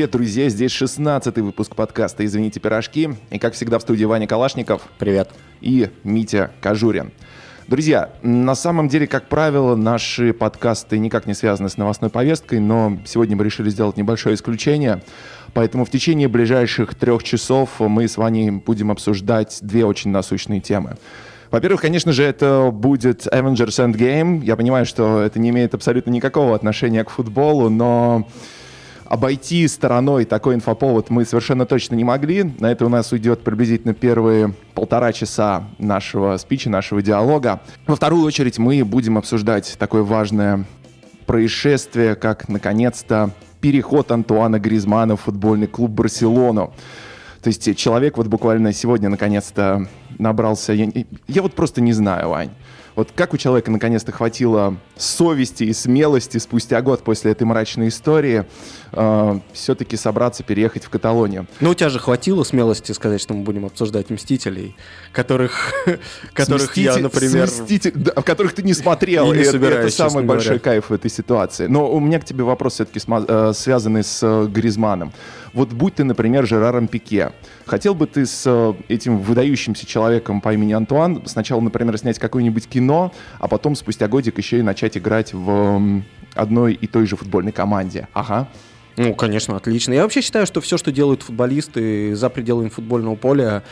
Привет, друзья! Здесь 16-й выпуск подкаста «Извините, пирожки». И, как всегда, в студии Ваня Калашников. Привет. И Митя Кожурин. Друзья, на самом деле, как правило, наши подкасты никак не связаны с новостной повесткой, но сегодня мы решили сделать небольшое исключение. Поэтому в течение ближайших трех часов мы с Ваней будем обсуждать две очень насущные темы. Во-первых, конечно же, это будет Avengers Endgame. Я понимаю, что это не имеет абсолютно никакого отношения к футболу, но обойти стороной такой инфоповод мы совершенно точно не могли. На это у нас уйдет приблизительно первые полтора часа нашего спича, нашего диалога. Во вторую очередь мы будем обсуждать такое важное происшествие, как, наконец-то, переход Антуана Гризмана в футбольный клуб «Барселону». То есть человек вот буквально сегодня наконец-то набрался... Я, я вот просто не знаю, Вань. Вот как у человека наконец-то хватило совести и смелости спустя год после этой мрачной истории э, все-таки собраться переехать в Каталонию? Ну, у тебя же хватило смелости сказать, что мы будем обсуждать «Мстителей», которых, которых я, например... Мститель, да, которых ты не смотрел. И не собираюсь, это самый большой говоря. кайф в этой ситуации. Но у меня к тебе вопрос все-таки э, связанный с э, Гризманом. Вот будь ты, например, Жераром Пике, хотел бы ты с э, этим выдающимся человеком по имени Антуан сначала, например, снять какое-нибудь кино, а потом спустя годик еще и начать играть в одной и той же футбольной команде? Ага. Ну, конечно, отлично. Я вообще считаю, что все, что делают футболисты за пределами футбольного поля,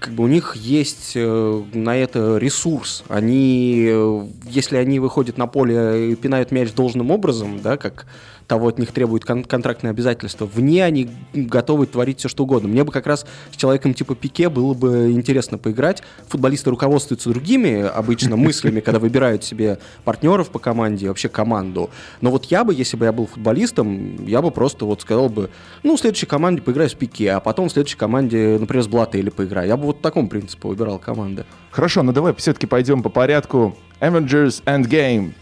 как бы у них есть э, на это ресурс. Они, э, если они выходят на поле и пинают мяч должным образом, да, как того от них требуют кон- контрактные обязательства. Вне они готовы творить все, что угодно. Мне бы как раз с человеком типа Пике было бы интересно поиграть. Футболисты руководствуются другими обычно мыслями, когда выбирают себе партнеров по команде, вообще команду. Но вот я бы, если бы я был футболистом, я бы просто вот сказал бы, ну, в следующей команде поиграю с Пике, а потом в следующей команде, например, с Блата или поиграю. Я бы вот таком принципе выбирал команды. Хорошо, ну давай все-таки пойдем по порядку. Avengers Endgame.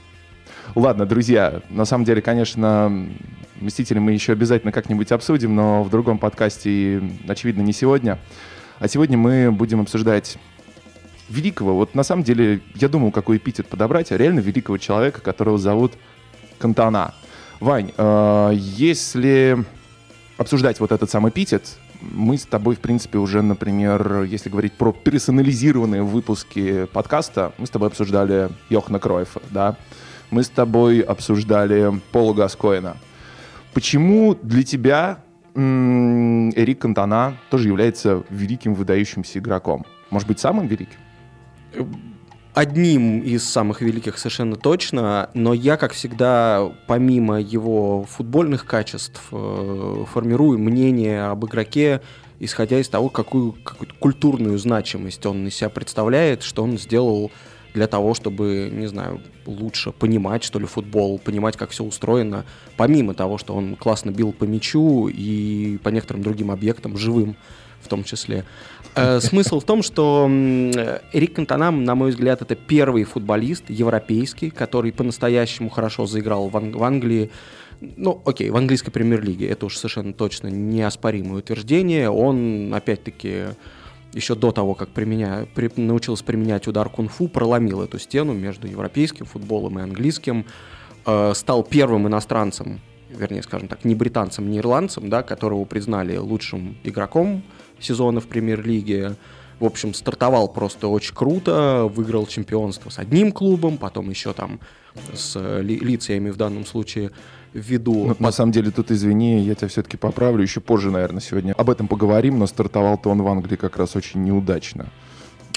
Ладно, друзья, на самом деле, конечно, «Мстители» мы еще обязательно как-нибудь обсудим, но в другом подкасте очевидно, не сегодня. А сегодня мы будем обсуждать великого, вот на самом деле я думал, какой эпитет подобрать, а реально великого человека, которого зовут Кантана. Вань, э, если обсуждать вот этот самый эпитет, мы с тобой, в принципе, уже, например, если говорить про персонализированные выпуски подкаста, мы с тобой обсуждали Йохана Кройфа, да, мы с тобой обсуждали Пола Гаскоина. Почему для тебя Эрик Кантона тоже является великим выдающимся игроком? Может быть, самым великим? Одним из самых великих совершенно точно, но я, как всегда, помимо его футбольных качеств, э, формирую мнение об игроке, исходя из того, какую, какую культурную значимость он из себя представляет, что он сделал для того, чтобы, не знаю, лучше понимать, что ли, футбол, понимать, как все устроено, помимо того, что он классно бил по мячу и по некоторым другим объектам, живым в том числе. Э, смысл в том, что Эрик Кантона, на мой взгляд, это первый футболист европейский, который по-настоящему хорошо заиграл в, Ан- в Англии. Ну, окей, в английской премьер-лиге, это уж совершенно точно неоспоримое утверждение. Он, опять-таки, еще до того, как применя... при... научился применять удар кунг-фу, проломил эту стену между европейским футболом и английским, э, стал первым иностранцем, вернее, скажем так, не британцем, не ирландцем, да, которого признали лучшим игроком сезона в премьер-лиге. В общем, стартовал просто очень круто, выиграл чемпионство с одним клубом, потом еще там с лицами в данном случае ввиду... Ну, на самом деле, тут, извини, я тебя все-таки поправлю, еще позже, наверное, сегодня об этом поговорим, но стартовал-то он в Англии как раз очень неудачно.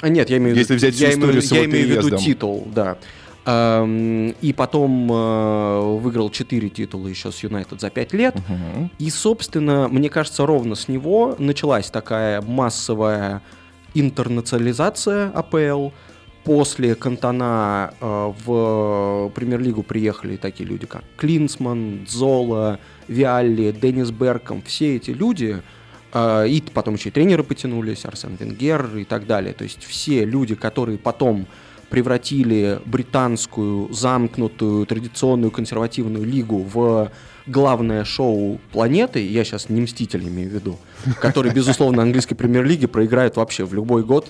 А нет, я имею, Если взять я имею, я имею в виду титул, да. И потом э, выиграл 4 титула еще с Юнайтед за 5 лет. Uh-huh. И, собственно, мне кажется, ровно с него началась такая массовая интернационализация АПЛ после Кантона э, в премьер-лигу приехали такие люди, как Клинсман, Зола, Виалли, Деннис Берком. Все эти люди, э, и потом еще и тренеры потянулись, Арсен Венгер и так далее. То есть все люди, которые потом превратили британскую замкнутую традиционную консервативную лигу в главное шоу планеты, я сейчас не Мстители имею в виду, который, безусловно, английской премьер-лиги проиграет вообще в любой год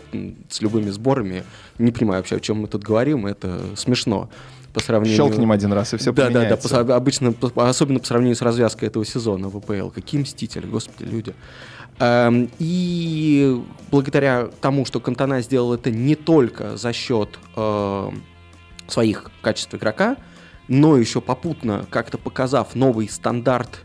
с любыми сборами. Не понимаю вообще, о чем мы тут говорим, это смешно. по сравнению... Щелкнем один раз, и все да, поменяется. Да, да, обычно, особенно по сравнению с развязкой этого сезона ВПЛ. Какие мстители, господи, люди. Эм, и благодаря тому, что Кантана сделал это не только за счет э, своих качеств игрока, но еще попутно как-то показав новый стандарт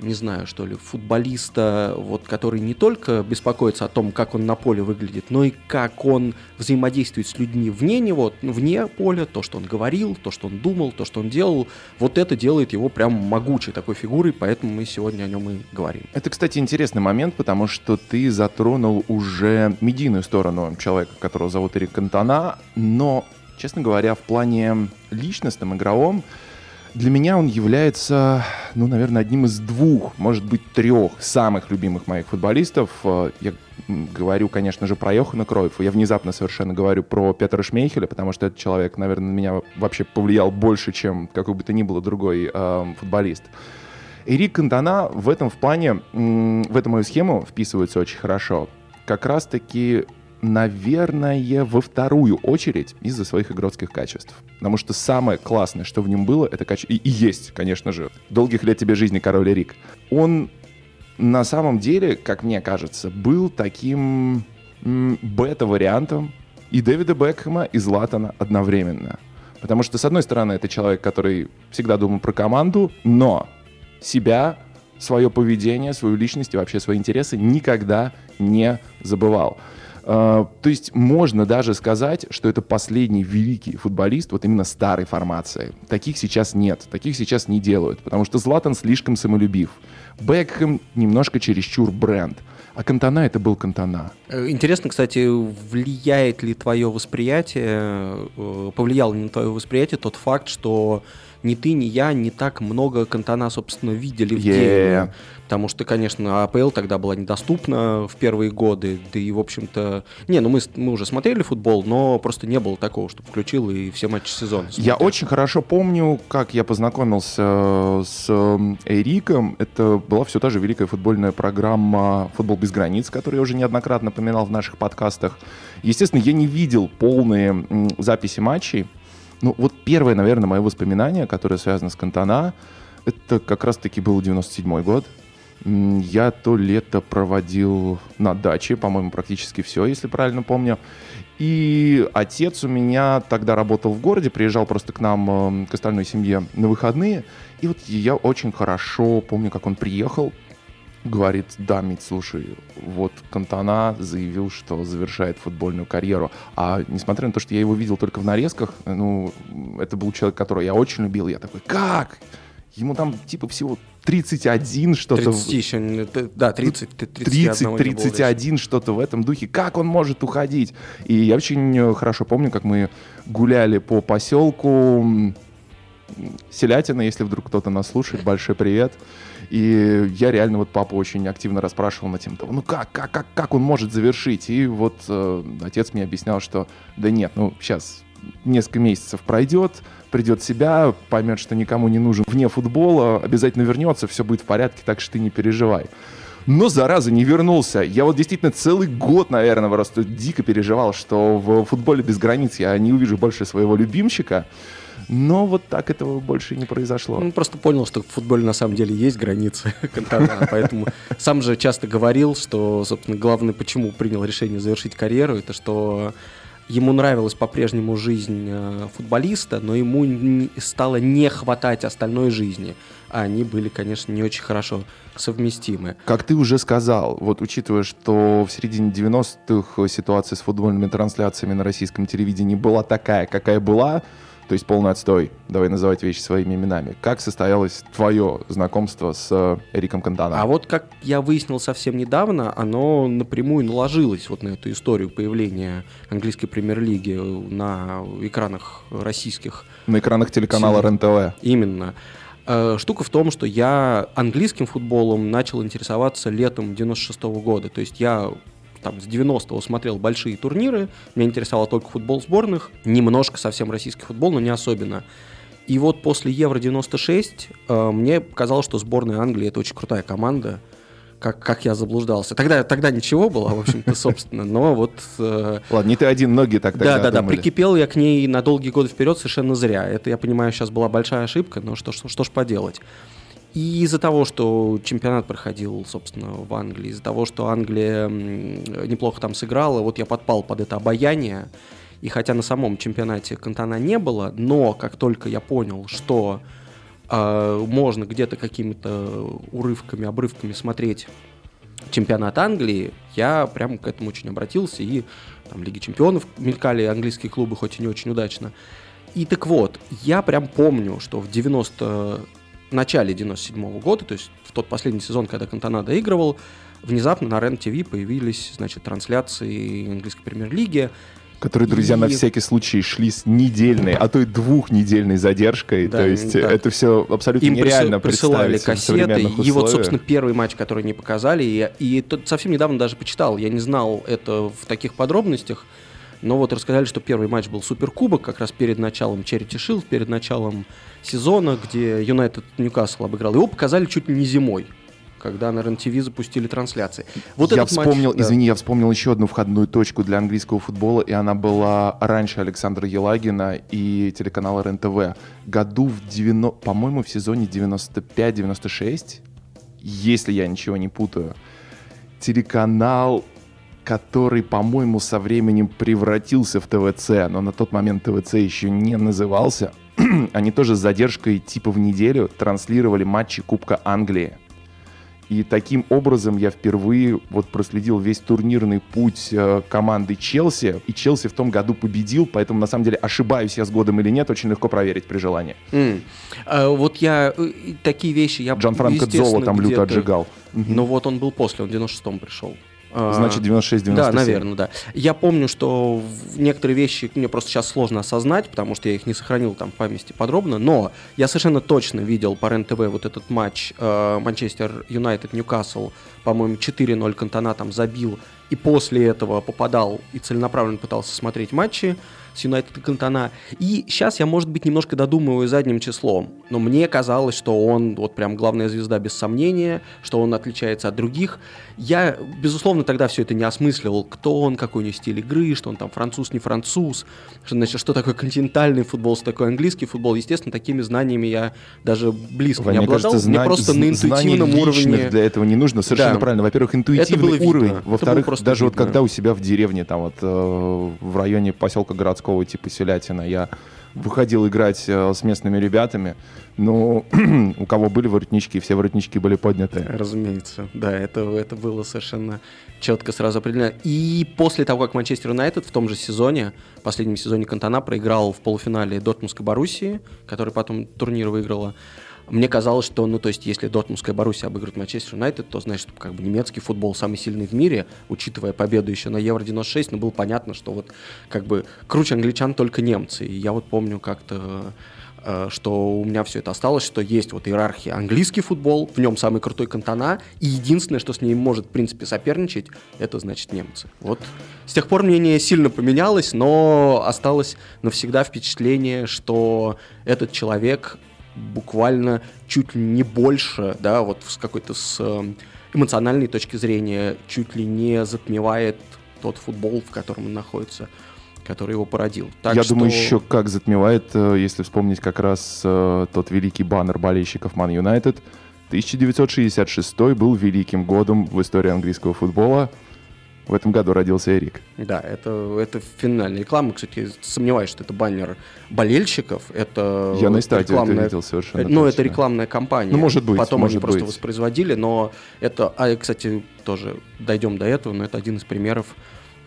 не знаю, что ли, футболиста, вот, который не только беспокоится о том, как он на поле выглядит, но и как он взаимодействует с людьми вне него, вне поля, то, что он говорил, то, что он думал, то, что он делал, вот это делает его прям могучей такой фигурой, поэтому мы сегодня о нем и говорим. Это, кстати, интересный момент, потому что ты затронул уже медийную сторону человека, которого зовут Эрик Кантона, но, честно говоря, в плане личностном, игровом, для меня он является, ну, наверное, одним из двух, может быть, трех самых любимых моих футболистов. Э, я говорю, конечно же, про Йохана Кройфа. Я внезапно совершенно говорю про Петра Шмейхеля, потому что этот человек, наверное, на меня вообще повлиял больше, чем какой бы то ни было другой э, футболист. Эрик Кантона в этом в плане, в эту мою схему вписывается очень хорошо. Как раз-таки наверное, во вторую очередь из-за своих игротских качеств. Потому что самое классное, что в нем было, это качество... И, и есть, конечно же. Долгих лет тебе жизни, король Рик. Он на самом деле, как мне кажется, был таким бета-вариантом и Дэвида Бекхэма, и Златана одновременно. Потому что, с одной стороны, это человек, который всегда думал про команду, но себя, свое поведение, свою личность и вообще свои интересы никогда не забывал. А, то есть можно даже сказать, что это последний великий футболист вот именно старой формации. Таких сейчас нет, таких сейчас не делают, потому что Златан слишком самолюбив. Бекхэм немножко чересчур бренд. А Кантана это был Кантана. Э, интересно, кстати, влияет ли твое восприятие, э, повлиял ли на твое восприятие тот факт, что ни ты, ни я не так много Кантана, собственно, видели в yeah. деле. Потому что, конечно, АПЛ тогда была недоступна в первые годы, да и, в общем-то... Не, ну мы, мы уже смотрели футбол, но просто не было такого, чтобы включил и все матчи сезона. Смотрел. Я очень хорошо помню, как я познакомился с Эриком. Это была все та же великая футбольная программа «Футбол без границ», которую я уже неоднократно поминал в наших подкастах. Естественно, я не видел полные записи матчей, ну, вот первое, наверное, мое воспоминание, которое связано с Кантана, это как раз-таки был 97 год. Я то лето проводил на даче, по-моему, практически все, если правильно помню. И отец у меня тогда работал в городе, приезжал просто к нам, эм, к остальной семье на выходные. И вот я очень хорошо помню, как он приехал, говорит, да, Мить, слушай, вот Кантана заявил, что завершает футбольную карьеру. А несмотря на то, что я его видел только в нарезках, ну, это был человек, которого я очень любил. Я такой, как? Ему там типа всего 31 что-то. 30 еще, да, 30, 30, 31 что-то в этом духе. Как он может уходить? И я очень хорошо помню, как мы гуляли по поселку Селятина, если вдруг кто-то нас слушает, большой привет. И я реально вот папу очень активно расспрашивал на тему того, ну как, как, как, как он может завершить? И вот э, отец мне объяснял, что да нет, ну сейчас несколько месяцев пройдет, придет в себя, поймет, что никому не нужен вне футбола, обязательно вернется, все будет в порядке, так что ты не переживай. Но, зараза, не вернулся. Я вот действительно целый год, наверное, просто дико переживал, что в футболе без границ я не увижу больше своего любимчика. Но вот так этого больше не произошло. Он просто понял, что в футболе на самом деле есть границы поэтому сам же часто говорил, что, собственно, главное, почему принял решение завершить карьеру, это что ему нравилась по-прежнему жизнь э, футболиста, но ему стало не хватать остальной жизни. А они были, конечно, не очень хорошо совместимы. Как ты уже сказал, вот учитывая, что в середине 90-х ситуация с футбольными трансляциями на российском телевидении была такая, какая была, то есть полный отстой. Давай называть вещи своими именами. Как состоялось твое знакомство с э, Эриком Кантана? А вот как я выяснил совсем недавно, оно напрямую наложилось вот на эту историю появления английской премьер-лиги на экранах российских. На экранах телеканала РЕН-ТВ. Именно. Э, штука в том, что я английским футболом начал интересоваться летом 96 -го года. То есть я там с 90-го смотрел большие турниры, меня интересовал только футбол сборных, немножко совсем российский футбол, но не особенно. И вот после Евро 96 э, мне показалось, что сборная Англии это очень крутая команда, как, как я заблуждался. Тогда, тогда ничего было, в общем-то, собственно, но вот... Э... Ладно, не ты один, многие так тогда Да, да, да, прикипел я к ней на долгие годы вперед совершенно зря. Это, я понимаю, сейчас была большая ошибка, но что, что, что ж поделать. И из-за того, что чемпионат проходил, собственно, в Англии, из-за того, что Англия неплохо там сыграла, вот я подпал под это обаяние. И хотя на самом чемпионате Кантана не было, но как только я понял, что э, можно где-то какими-то урывками, обрывками смотреть чемпионат Англии, я прям к этому очень обратился. И там Лиги Чемпионов мелькали английские клубы, хоть и не очень удачно. И так вот, я прям помню, что в 90 начале 97 -го года, то есть в тот последний сезон, когда Кантона доигрывал, внезапно на РЕН-ТВ появились, значит, трансляции английской премьер-лиги, Которые, друзья, и... на всякий случай шли с недельной, а то и двухнедельной задержкой. Да, то есть да. это все абсолютно Им нереально присылали кассеты. И вот, собственно, первый матч, который не показали, и, и тот совсем недавно даже почитал. Я не знал это в таких подробностях. Но вот рассказали, что первый матч был суперкубок, как раз перед началом Черити Шилд, перед началом сезона, где Юнайтед Ньюкасл обыграл. Его показали чуть ли не зимой когда на РЕН-ТВ запустили трансляции. Вот я вспомнил, матч, извини, да. я вспомнил еще одну входную точку для английского футбола, и она была раньше Александра Елагина и телеканала РЕН-ТВ. Году в 90, по-моему, в сезоне 95-96, если я ничего не путаю, телеканал который, по-моему, со временем превратился в ТВЦ, но на тот момент ТВЦ еще не назывался. Они тоже с задержкой типа в неделю транслировали матчи Кубка Англии. И таким образом я впервые вот проследил весь турнирный путь э, команды Челси. И Челси в том году победил, поэтому на самом деле ошибаюсь я с годом или нет, очень легко проверить при желании. Mm. А, вот я э, такие вещи я Джан Франко Дзоло там люто отжигал. Но вот он был после, он в 96-м пришел. Значит, 96-97. Да, наверное, да. Я помню, что некоторые вещи мне просто сейчас сложно осознать, потому что я их не сохранил там в памяти подробно, но я совершенно точно видел по РЕН-ТВ вот этот матч э, Манчестер Юнайтед-Ньюкасл, по-моему, 4-0 Кантона там забил, и после этого попадал и целенаправленно пытался смотреть матчи с Юнайтед и Кантона. И сейчас я, может быть, немножко додумываю задним числом, но мне казалось, что он вот прям главная звезда без сомнения, что он отличается от других. Я, безусловно, тогда все это не осмысливал, кто он, какой у него стиль игры, что он там француз, не француз, что, значит, что такое континентальный футбол, что такое английский футбол. Естественно, такими знаниями я даже близко Вань, не обладал. Кажется, мне просто на интуитивном уровне... для этого не нужно. Совершенно да. правильно. Во-первых, интуитивный уровень. Во-вторых, даже видно. вот когда у себя в деревне, там вот э, в районе поселка городского типа Селятина, я выходил играть э, с местными ребятами, но у кого были воротнички, все воротнички были подняты. Разумеется, да, это, это было совершенно четко сразу определено. И после того, как Манчестер Юнайтед в том же сезоне, в последнем сезоне Кантана, проиграл в полуфинале Дортмундской Боруссии, который потом турнир выиграла, мне казалось, что, ну, то есть, если Дортмундская Боруссия обыгрывает Манчестер Юнайтед, то, значит, как бы немецкий футбол самый сильный в мире, учитывая победу еще на Евро-96, ну, было понятно, что вот, как бы, круче англичан только немцы. И я вот помню как-то э, что у меня все это осталось, что есть вот иерархия английский футбол, в нем самый крутой кантона, и единственное, что с ним может, в принципе, соперничать, это, значит, немцы. Вот. С тех пор мнение сильно поменялось, но осталось навсегда впечатление, что этот человек буквально чуть ли не больше, да, вот с какой-то с эм, эмоциональной точки зрения чуть ли не затмевает тот футбол, в котором он находится, который его породил. Так Я что... думаю, еще как затмевает, э, если вспомнить как раз э, тот великий баннер болельщиков Man United. 1966 был великим годом в истории английского футбола. В этом году родился Эрик. Да, это, это финальная реклама. Кстати, сомневаюсь, что это баннер болельщиков. Это Я на стадии рекламная... это видел совершенно Ну, это рекламная кампания. Ну, может быть. Потом может они быть. просто воспроизводили, но это... А, кстати, тоже дойдем до этого, но это один из примеров,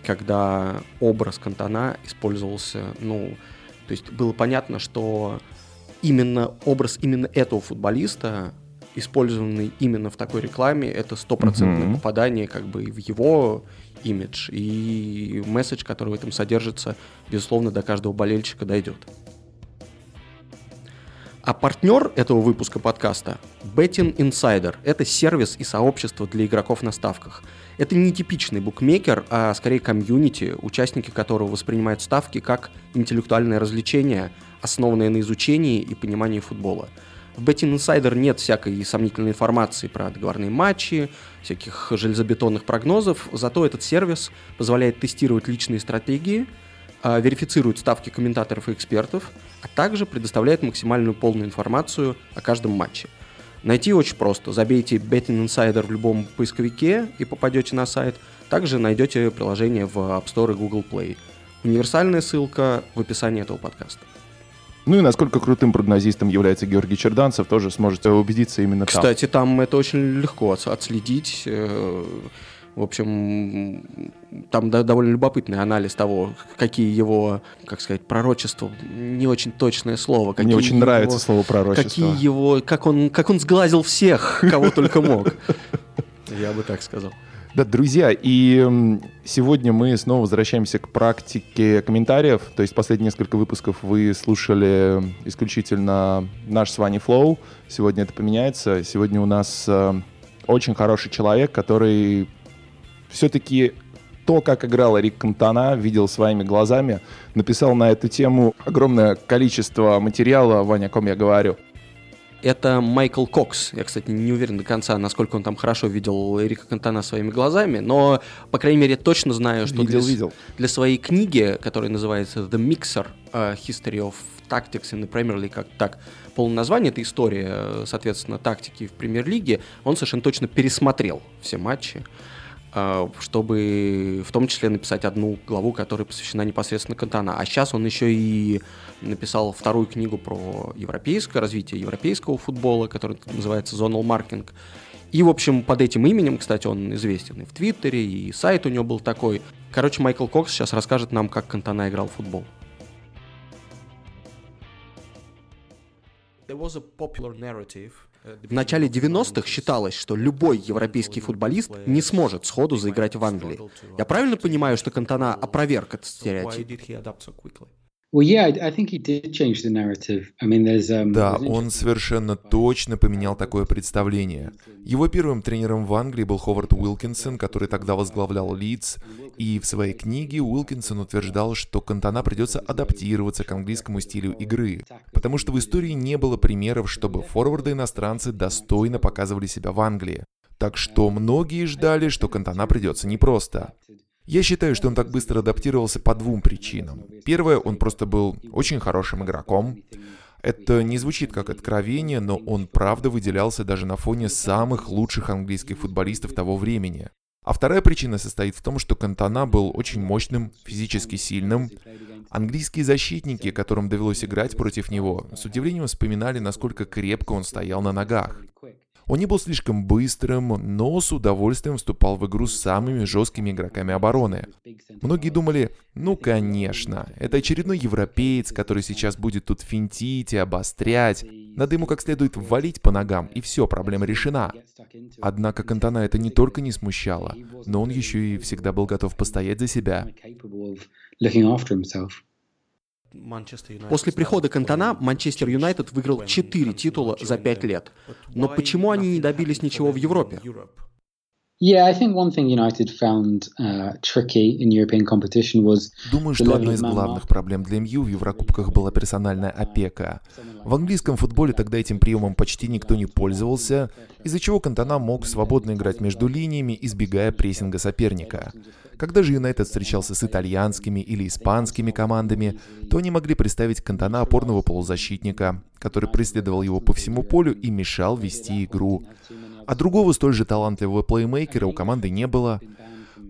когда образ Кантона использовался, ну, то есть было понятно, что именно образ именно этого футболиста использованный именно в такой рекламе, это стопроцентное mm-hmm. попадание как бы в его имидж. И месседж, который в этом содержится, безусловно, до каждого болельщика дойдет. А партнер этого выпуска подкаста – Betting Insider. Это сервис и сообщество для игроков на ставках. Это не типичный букмекер, а скорее комьюнити, участники которого воспринимают ставки как интеллектуальное развлечение, основанное на изучении и понимании футбола. В Betting Insider нет всякой сомнительной информации про договорные матчи, всяких железобетонных прогнозов, зато этот сервис позволяет тестировать личные стратегии, а, верифицирует ставки комментаторов и экспертов, а также предоставляет максимальную полную информацию о каждом матче. Найти очень просто. Забейте Betting Insider в любом поисковике и попадете на сайт. Также найдете приложение в App Store и Google Play. Универсальная ссылка в описании этого подкаста. Ну и насколько крутым прогнозистом является Георгий Черданцев, тоже сможете убедиться именно там. Кстати, там это очень легко отследить. Э, в общем, там довольно любопытный анализ того, какие его, как сказать, пророчества, не очень точное слово. Какие Мне очень его, нравится слово пророчество. Какие его, как он, как он сглазил всех, кого только мог. Я бы так сказал. Да, друзья, и сегодня мы снова возвращаемся к практике комментариев. То есть последние несколько выпусков вы слушали исключительно наш с вами флоу. Сегодня это поменяется. Сегодня у нас э, очень хороший человек, который все-таки то, как играл Рик Кантона, видел своими глазами, написал на эту тему огромное количество материала, Ваня, о ком я говорю это Майкл Кокс. Я, кстати, не уверен до конца, насколько он там хорошо видел Эрика Кантана своими глазами, но, по крайней мере, точно знаю, что видел, для, видел. для своей книги, которая называется The Mixer uh, History of Tactics in the Premier League, как так полное название, это история, соответственно, тактики в премьер-лиге, он совершенно точно пересмотрел все матчи. А, чтобы в том числе написать одну главу, которая посвящена непосредственно Кантана. А сейчас он еще и написал вторую книгу про европейское развитие европейского футбола, которая называется «Zonal Marking». И, в общем, под этим именем, кстати, он известен и в Твиттере, и сайт у него был такой. Короче, Майкл Кокс сейчас расскажет нам, как Кантана играл в футбол. There was a popular narrative в начале 90-х считалось, что любой европейский футболист не сможет сходу заиграть в Англии. Я правильно понимаю, что Кантана опроверг этот стереотип? Да, он совершенно точно поменял такое представление. Его первым тренером в Англии был Ховард Уилкинсон, который тогда возглавлял Лидс, и в своей книге Уилкинсон утверждал, что Кантана придется адаптироваться к английскому стилю игры, потому что в истории не было примеров, чтобы форварды-иностранцы достойно показывали себя в Англии. Так что многие ждали, что Кантана придется непросто. Я считаю, что он так быстро адаптировался по двум причинам. Первое, он просто был очень хорошим игроком. Это не звучит как откровение, но он правда выделялся даже на фоне самых лучших английских футболистов того времени. А вторая причина состоит в том, что Кантана был очень мощным, физически сильным. Английские защитники, которым довелось играть против него, с удивлением вспоминали, насколько крепко он стоял на ногах. Он не был слишком быстрым, но с удовольствием вступал в игру с самыми жесткими игроками обороны. Многие думали, ну конечно, это очередной европеец, который сейчас будет тут финтить и обострять. Надо ему как следует валить по ногам, и все, проблема решена. Однако Кантана это не только не смущало, но он еще и всегда был готов постоять за себя. После прихода Кантона Манчестер Юнайтед выиграл 4 титула за 5 лет. Но почему они не добились ничего в Европе? Думаю, что одной из главных проблем для МЮ в Еврокубках была персональная опека. В английском футболе тогда этим приемом почти никто не пользовался, из-за чего Кантона мог свободно играть между линиями, избегая прессинга соперника. Когда же Юнайтед встречался с итальянскими или испанскими командами, то они могли представить Кантона опорного полузащитника, который преследовал его по всему полю и мешал вести игру. А другого столь же талантливого плеймейкера у команды не было.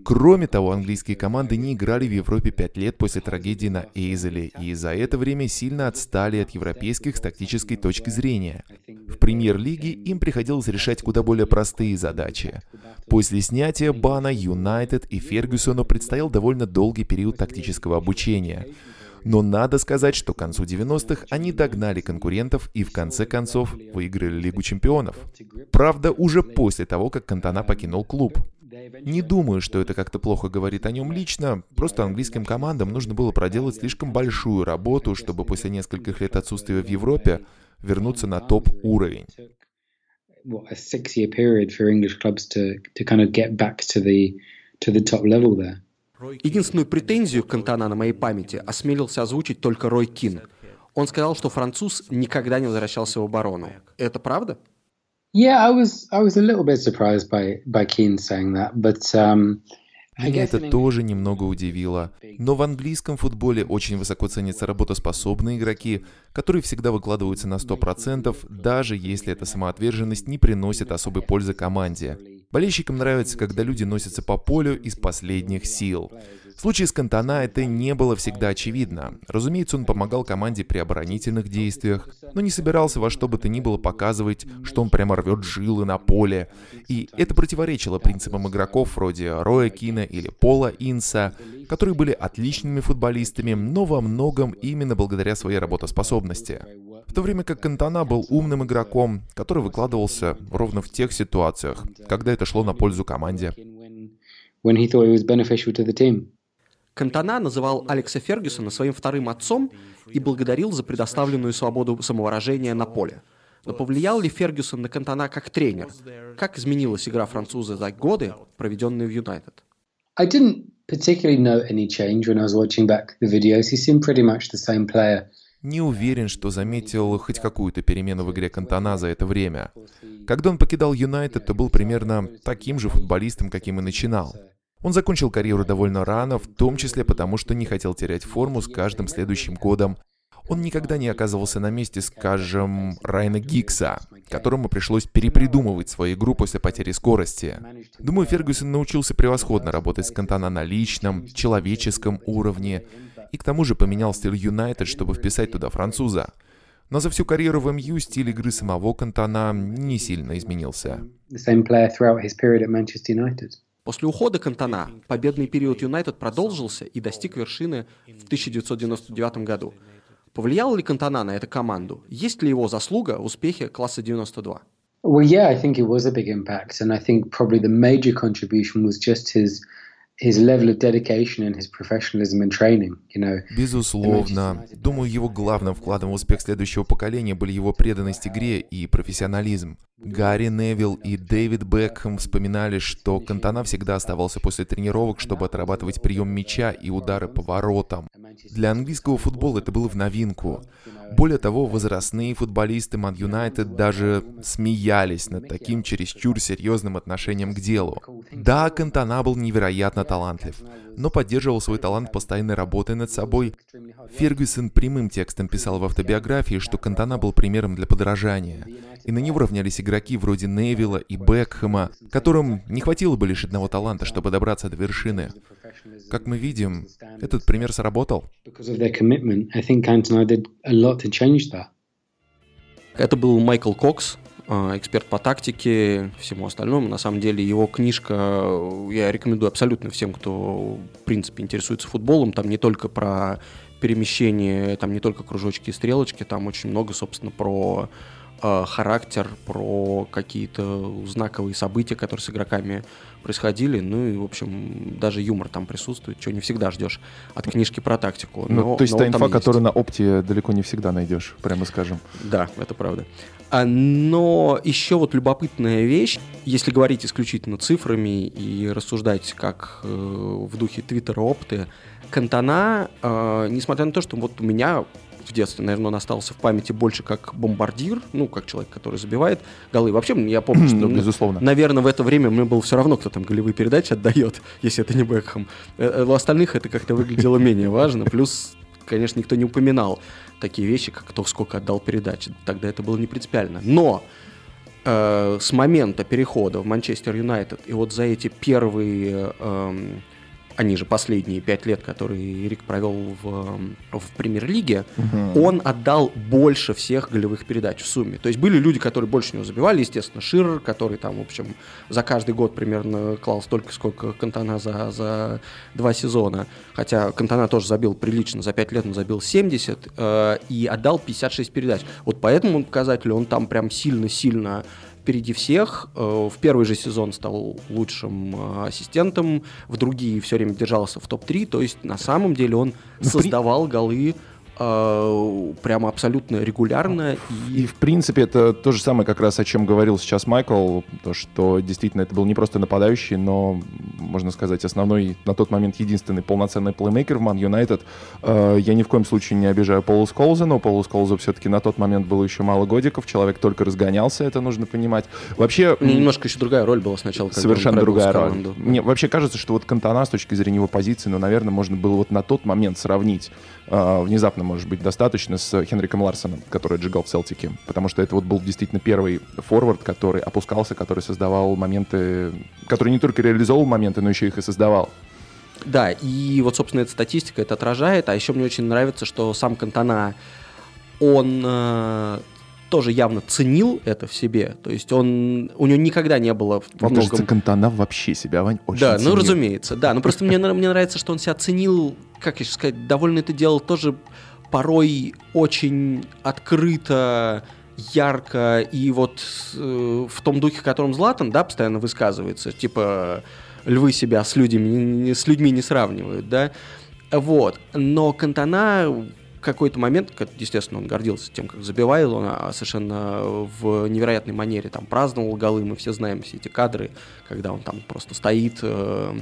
Кроме того, английские команды не играли в Европе пять лет после трагедии на Эйзеле и за это время сильно отстали от европейских с тактической точки зрения. В премьер-лиге им приходилось решать куда более простые задачи. После снятия бана Юнайтед и Фергюсону предстоял довольно долгий период тактического обучения – но надо сказать, что к концу 90-х они догнали конкурентов и в конце концов выиграли Лигу чемпионов. Правда, уже после того, как Кантана покинул клуб. Не думаю, что это как-то плохо говорит о нем лично, просто английским командам нужно было проделать слишком большую работу, чтобы после нескольких лет отсутствия в Европе вернуться на топ-уровень. Единственную претензию к Кантана на моей памяти осмелился озвучить только Рой Кин. Он сказал, что француз никогда не возвращался в оборону. Это правда? Yeah, I was I was a little bit surprised by by Keane saying that, but um, меня это тоже немного удивило. Но в английском футболе очень высоко ценятся работоспособные игроки, которые всегда выкладываются на 100%, даже если эта самоотверженность не приносит особой пользы команде. Болельщикам нравится, когда люди носятся по полю из последних сил. В случае с Кантана это не было всегда очевидно. Разумеется, он помогал команде при оборонительных действиях, но не собирался во что бы то ни было показывать, что он прямо рвет жилы на поле. И это противоречило принципам игроков вроде Роя Кина или Пола Инса, которые были отличными футболистами, но во многом именно благодаря своей работоспособности. В то время как Кантана был умным игроком, который выкладывался ровно в тех ситуациях, когда это шло на пользу команде. When he thought it was beneficial to the team. Кантана называл Алекса Фергюсона своим вторым отцом и благодарил за предоставленную свободу самовыражения на поле. Но повлиял ли Фергюсон на Кантана как тренер? Как изменилась игра француза за годы, проведенные в Юнайтед? I didn't particularly note any change when I was watching back the videos. He seemed pretty much the same player. Не уверен, что заметил хоть какую-то перемену в игре Кантана за это время. Когда он покидал Юнайтед, то был примерно таким же футболистом, каким и начинал. Он закончил карьеру довольно рано, в том числе потому, что не хотел терять форму с каждым следующим годом. Он никогда не оказывался на месте, скажем, Райна Гикса, которому пришлось перепридумывать свою игру после потери скорости. Думаю, Фергюсон научился превосходно работать с Кантана на личном, человеческом уровне, и к тому же поменял стиль Юнайтед, чтобы вписать туда француза. Но за всю карьеру в МЮ стиль игры самого Кантана не сильно изменился. После ухода Кантана победный период Юнайтед продолжился и достиг вершины в 1999 году. Повлиял ли Кантана на эту команду? Есть ли его заслуга в успехе класса 92? Well, yeah, I think it was a big impact, and I think probably the major contribution was just his Безусловно. Думаю, его главным вкладом в успех следующего поколения были его преданность игре и профессионализм. Гарри Невилл и Дэвид Бекхэм вспоминали, что Кантана всегда оставался после тренировок, чтобы отрабатывать прием мяча и удары по воротам. Для английского футбола это было в новинку. Более того, возрастные футболисты Ман Юнайтед даже смеялись над таким чересчур серьезным отношением к делу. Да, Кантана был невероятно талантлив, но поддерживал свой талант постоянной работой над собой. Фергюсон прямым текстом писал в автобиографии, что Кантана был примером для подражания и на него равнялись игроки вроде Невилла и Бекхэма, которым не хватило бы лишь одного таланта, чтобы добраться до вершины. Как мы видим, этот пример сработал. Это был Майкл Кокс, а, эксперт по тактике, всему остальному. На самом деле его книжка я рекомендую абсолютно всем, кто в принципе интересуется футболом. Там не только про перемещение, там не только кружочки и стрелочки, там очень много, собственно, про э, характер, про какие-то знаковые события, которые с игроками происходили. Ну и, в общем, даже юмор там присутствует, чего не всегда ждешь от книжки про тактику. Ну, но, ну, то есть но та инфа, которую на опте далеко не всегда найдешь, прямо скажем. Да, это правда. А, но еще вот любопытная вещь, если говорить исключительно цифрами и рассуждать как э, в духе твиттера опты, Кантана, э, несмотря на то, что вот у меня в детстве, наверное, он остался в памяти больше как бомбардир, ну, как человек, который забивает голы. Вообще, я помню, что, Безусловно. наверное, в это время мне было все равно, кто там голевые передачи отдает, если это не Бекхэм. Э, э, у остальных это как-то выглядело менее важно. Плюс, конечно, никто не упоминал такие вещи, как кто сколько отдал передач. Тогда это было не принципиально. Но э, с момента перехода в Манчестер Юнайтед и вот за эти первые... Э, они же последние пять лет, которые Рик провел в, в премьер-лиге, угу. он отдал больше всех голевых передач в сумме. То есть были люди, которые больше него забивали, естественно, Ширр, который там, в общем, за каждый год примерно клал столько, сколько Кантана за, за два сезона. Хотя Кантана тоже забил прилично, за пять лет он забил 70 э, и отдал 56 передач. Вот по этому показателю он там прям сильно-сильно впереди всех. Э, в первый же сезон стал лучшим э, ассистентом, в другие все время держался в топ-3. То есть на самом деле он ну, создавал голы прямо абсолютно регулярно. И, в принципе, это то же самое, как раз о чем говорил сейчас Майкл, то, что действительно это был не просто нападающий, но, можно сказать, основной, на тот момент единственный полноценный плеймейкер в Ман Юнайтед. Э, я ни в коем случае не обижаю Полу Сколза, но Полу Сколзу все-таки на тот момент было еще мало годиков, человек только разгонялся, это нужно понимать. Вообще... Немножко еще другая роль была сначала. Совершенно другая роль. Мне вообще кажется, что вот Кантана с точки зрения его позиции, ну, наверное, можно было вот на тот момент сравнить э, внезапно, может быть, достаточно с Хенриком Ларсоном, который отжигал в Селтике, потому что это вот был действительно первый форвард, который опускался, который создавал моменты, который не только реализовал моменты, но еще их и создавал. Да, и вот, собственно, эта статистика это отражает, а еще мне очень нравится, что сам Кантана, он э, тоже явно ценил это в себе. То есть он, у него никогда не было... Мне многом... кажется, Кантана вообще себя Вань, очень Да, ну, ценил. ну разумеется, да. Ну просто мне, мне нравится, что он себя ценил, как сейчас сказать, довольно это делал тоже порой очень открыто, ярко, и вот э, в том духе, в котором Златан, да, постоянно высказывается, типа львы себя с людьми, с людьми не сравнивают, да, вот. Но Кантана какой-то момент, естественно, он гордился тем, как забивает, он а, совершенно в невероятной манере там праздновал голы, мы все знаем все эти кадры, когда он там просто стоит, э,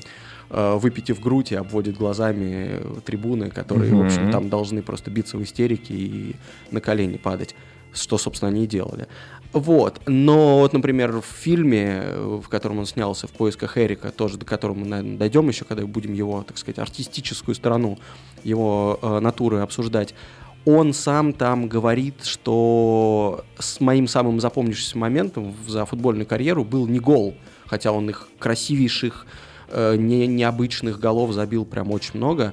э, выпитив грудь и обводит глазами трибуны, которые, mm-hmm. в общем, там должны просто биться в истерике и на колени падать, что, собственно, они и делали. Вот. Но вот, например, в фильме, в котором он снялся в поисках Эрика, тоже до которого мы, наверное, дойдем еще, когда будем его, так сказать, артистическую сторону его э, натуры обсуждать, он сам там говорит, что с моим самым запомнившимся моментом за футбольную карьеру был не гол, хотя он их красивейших, э, не, необычных голов забил прям очень много,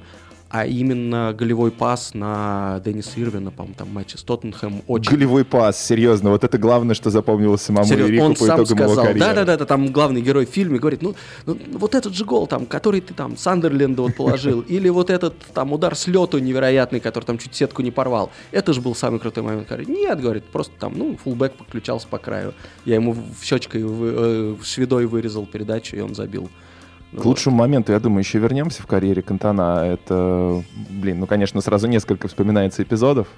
а именно голевой пас на Денниса Ирвина, по-моему, там матче с Тоттенхэм. Очень... Голевой пас, серьезно, вот это главное, что запомнилось самому Серьез... Он по сам итогам сказал, его карьеры. Да-да-да, там главный герой в фильме говорит, ну, ну, вот этот же гол, там, который ты там Сандерленда вот положил, или вот этот там удар с лету невероятный, который там чуть сетку не порвал, это же был самый крутой момент карьеры. Нет, говорит, просто там, ну, фулбэк подключался по краю, я ему в щечкой, вы, э, шведой вырезал передачу, и он забил. К лучшему моменту, я думаю, еще вернемся в карьере Кантана. Это, блин, ну, конечно, сразу несколько вспоминается эпизодов,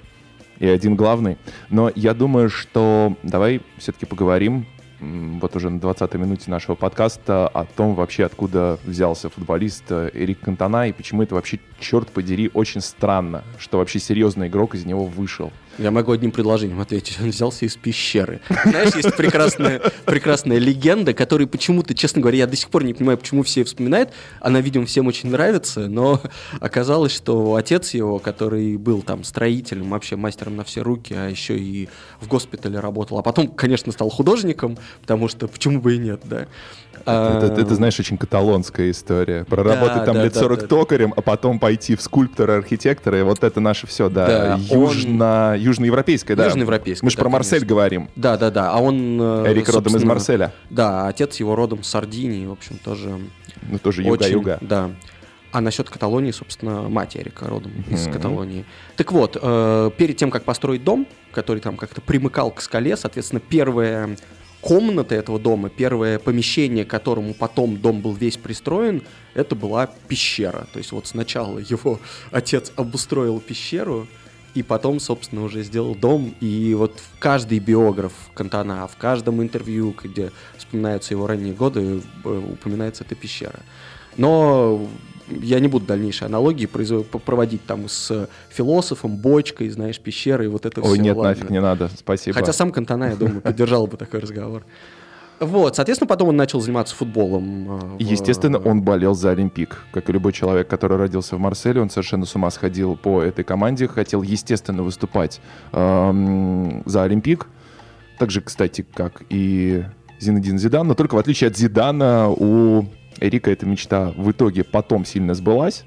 и один главный. Но я думаю, что давай все-таки поговорим вот уже на 20-й минуте нашего подкаста о том вообще, откуда взялся футболист э, Эрик Кантана и почему это вообще, черт подери, очень странно, что вообще серьезный игрок из него вышел. Я могу одним предложением ответить. Он взялся из пещеры. Знаешь, есть прекрасная, прекрасная легенда, которая почему-то, честно говоря, я до сих пор не понимаю, почему все вспоминают. Она, видимо, всем очень нравится, но оказалось, что отец его, который был там строителем, вообще мастером на все руки, а еще и в госпитале работал, а потом, конечно, стал художником, потому что почему бы и нет, да. Это, это, это, знаешь, очень каталонская история. Проработать да, там да, лет 40 да, токарем, а потом пойти в скульптора-архитектора, и вот это наше все, да. да Южно, он... Южноевропейское, да. Южноевропейское, Мы же да, про Марсель конечно. говорим. Да, да, да. А он... Э, Эрик родом из Марселя. Да, отец его родом с Сардинии, в общем, тоже... Ну, тоже юга-юга. Да. А насчет Каталонии, собственно, мать Эрика родом mm-hmm. из Каталонии. Так вот, э, перед тем, как построить дом, который там как-то примыкал к скале, соответственно, первое комната этого дома, первое помещение, к которому потом дом был весь пристроен, это была пещера. То есть вот сначала его отец обустроил пещеру, и потом, собственно, уже сделал дом. И вот каждый биограф Кантана, в каждом интервью, где вспоминаются его ранние годы, э, упоминается эта пещера. Но я не буду дальнейшие аналогии проводить там с философом, бочкой, знаешь, пещерой, вот это Ой, все. Ой, нет, ладно. нафиг не надо, спасибо. Хотя сам Кантана, я думаю, поддержал бы такой разговор. Вот, соответственно, потом он начал заниматься футболом. Э, в... Естественно, он болел за Олимпик. Как и любой человек, который родился в Марселе, он совершенно с ума сходил по этой команде, хотел, естественно, выступать эм, за Олимпик. Так же, кстати, как и Зинедин Зидан, но только в отличие от Зидана у Эрика эта мечта в итоге потом сильно сбылась.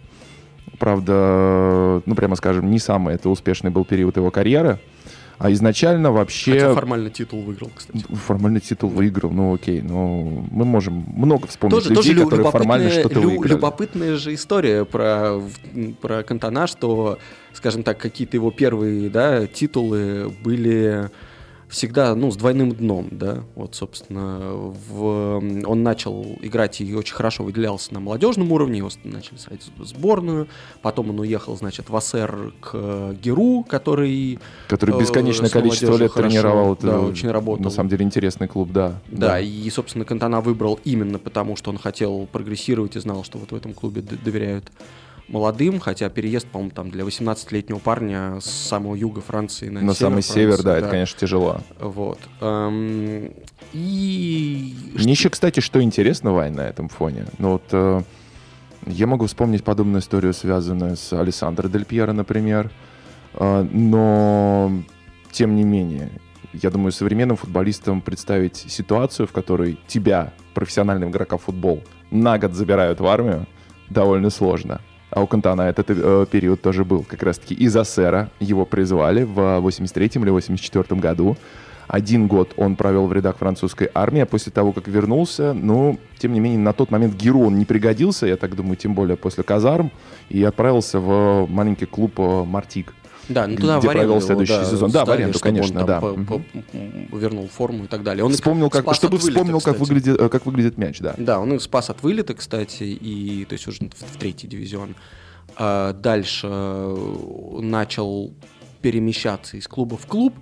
Правда, ну, прямо скажем, не самый это успешный был период его карьеры. А изначально вообще... Хотя формально титул выиграл, кстати. Формально титул выиграл, ну окей. Но мы можем много вспомнить тоже, людей, тоже которые формально что-то лю- выиграли. Любопытная же история про, про Кантана, что, скажем так, какие-то его первые да, титулы были всегда, ну, с двойным дном, да, вот, собственно, в, он начал играть и очень хорошо выделялся на молодежном уровне, его начали ставить в сборную, потом он уехал, значит, в АСР к Геру, который... Который э, бесконечное с количество лет хорошо, тренировал. Это, да, очень работал. На самом деле интересный клуб, да. Да, и, собственно, Кантана выбрал именно потому, что он хотел прогрессировать и знал, что вот в этом клубе доверяют молодым, хотя переезд, по-моему, там для 18-летнего парня с самого юга Франции на, На север самый Франции, север, да, это, конечно, тяжело. Вот. Эм, и... Мне еще, кстати, что интересно, Вань, на этом фоне. Ну вот э, я могу вспомнить подобную историю, связанную с Александром Дель Пьеро, например. Э, но, тем не менее, я думаю, современным футболистам представить ситуацию, в которой тебя, профессионального игрока в футбол, на год забирают в армию, довольно сложно. А у Кантана этот э, период тоже был. Как раз-таки из АСЭРа его призвали в 83-м или 84-м году. Один год он провел в рядах французской армии, а после того, как вернулся, ну, тем не менее, на тот момент Геру он не пригодился, я так думаю, тем более после казарм, и отправился в маленький клуб э, «Мартик». Да, ну туда где провел его, следующий да, сезон. Да, в аренду, конечно, да. по- по- вернул форму и так далее. Он Вспомнил, как, чтобы вылета, вспомнил, как выглядит, э, как выглядит мяч, да. Да, он их спас от вылета, кстати, и то есть уже в, в третий дивизион. А дальше э, начал перемещаться из клуба в клуб.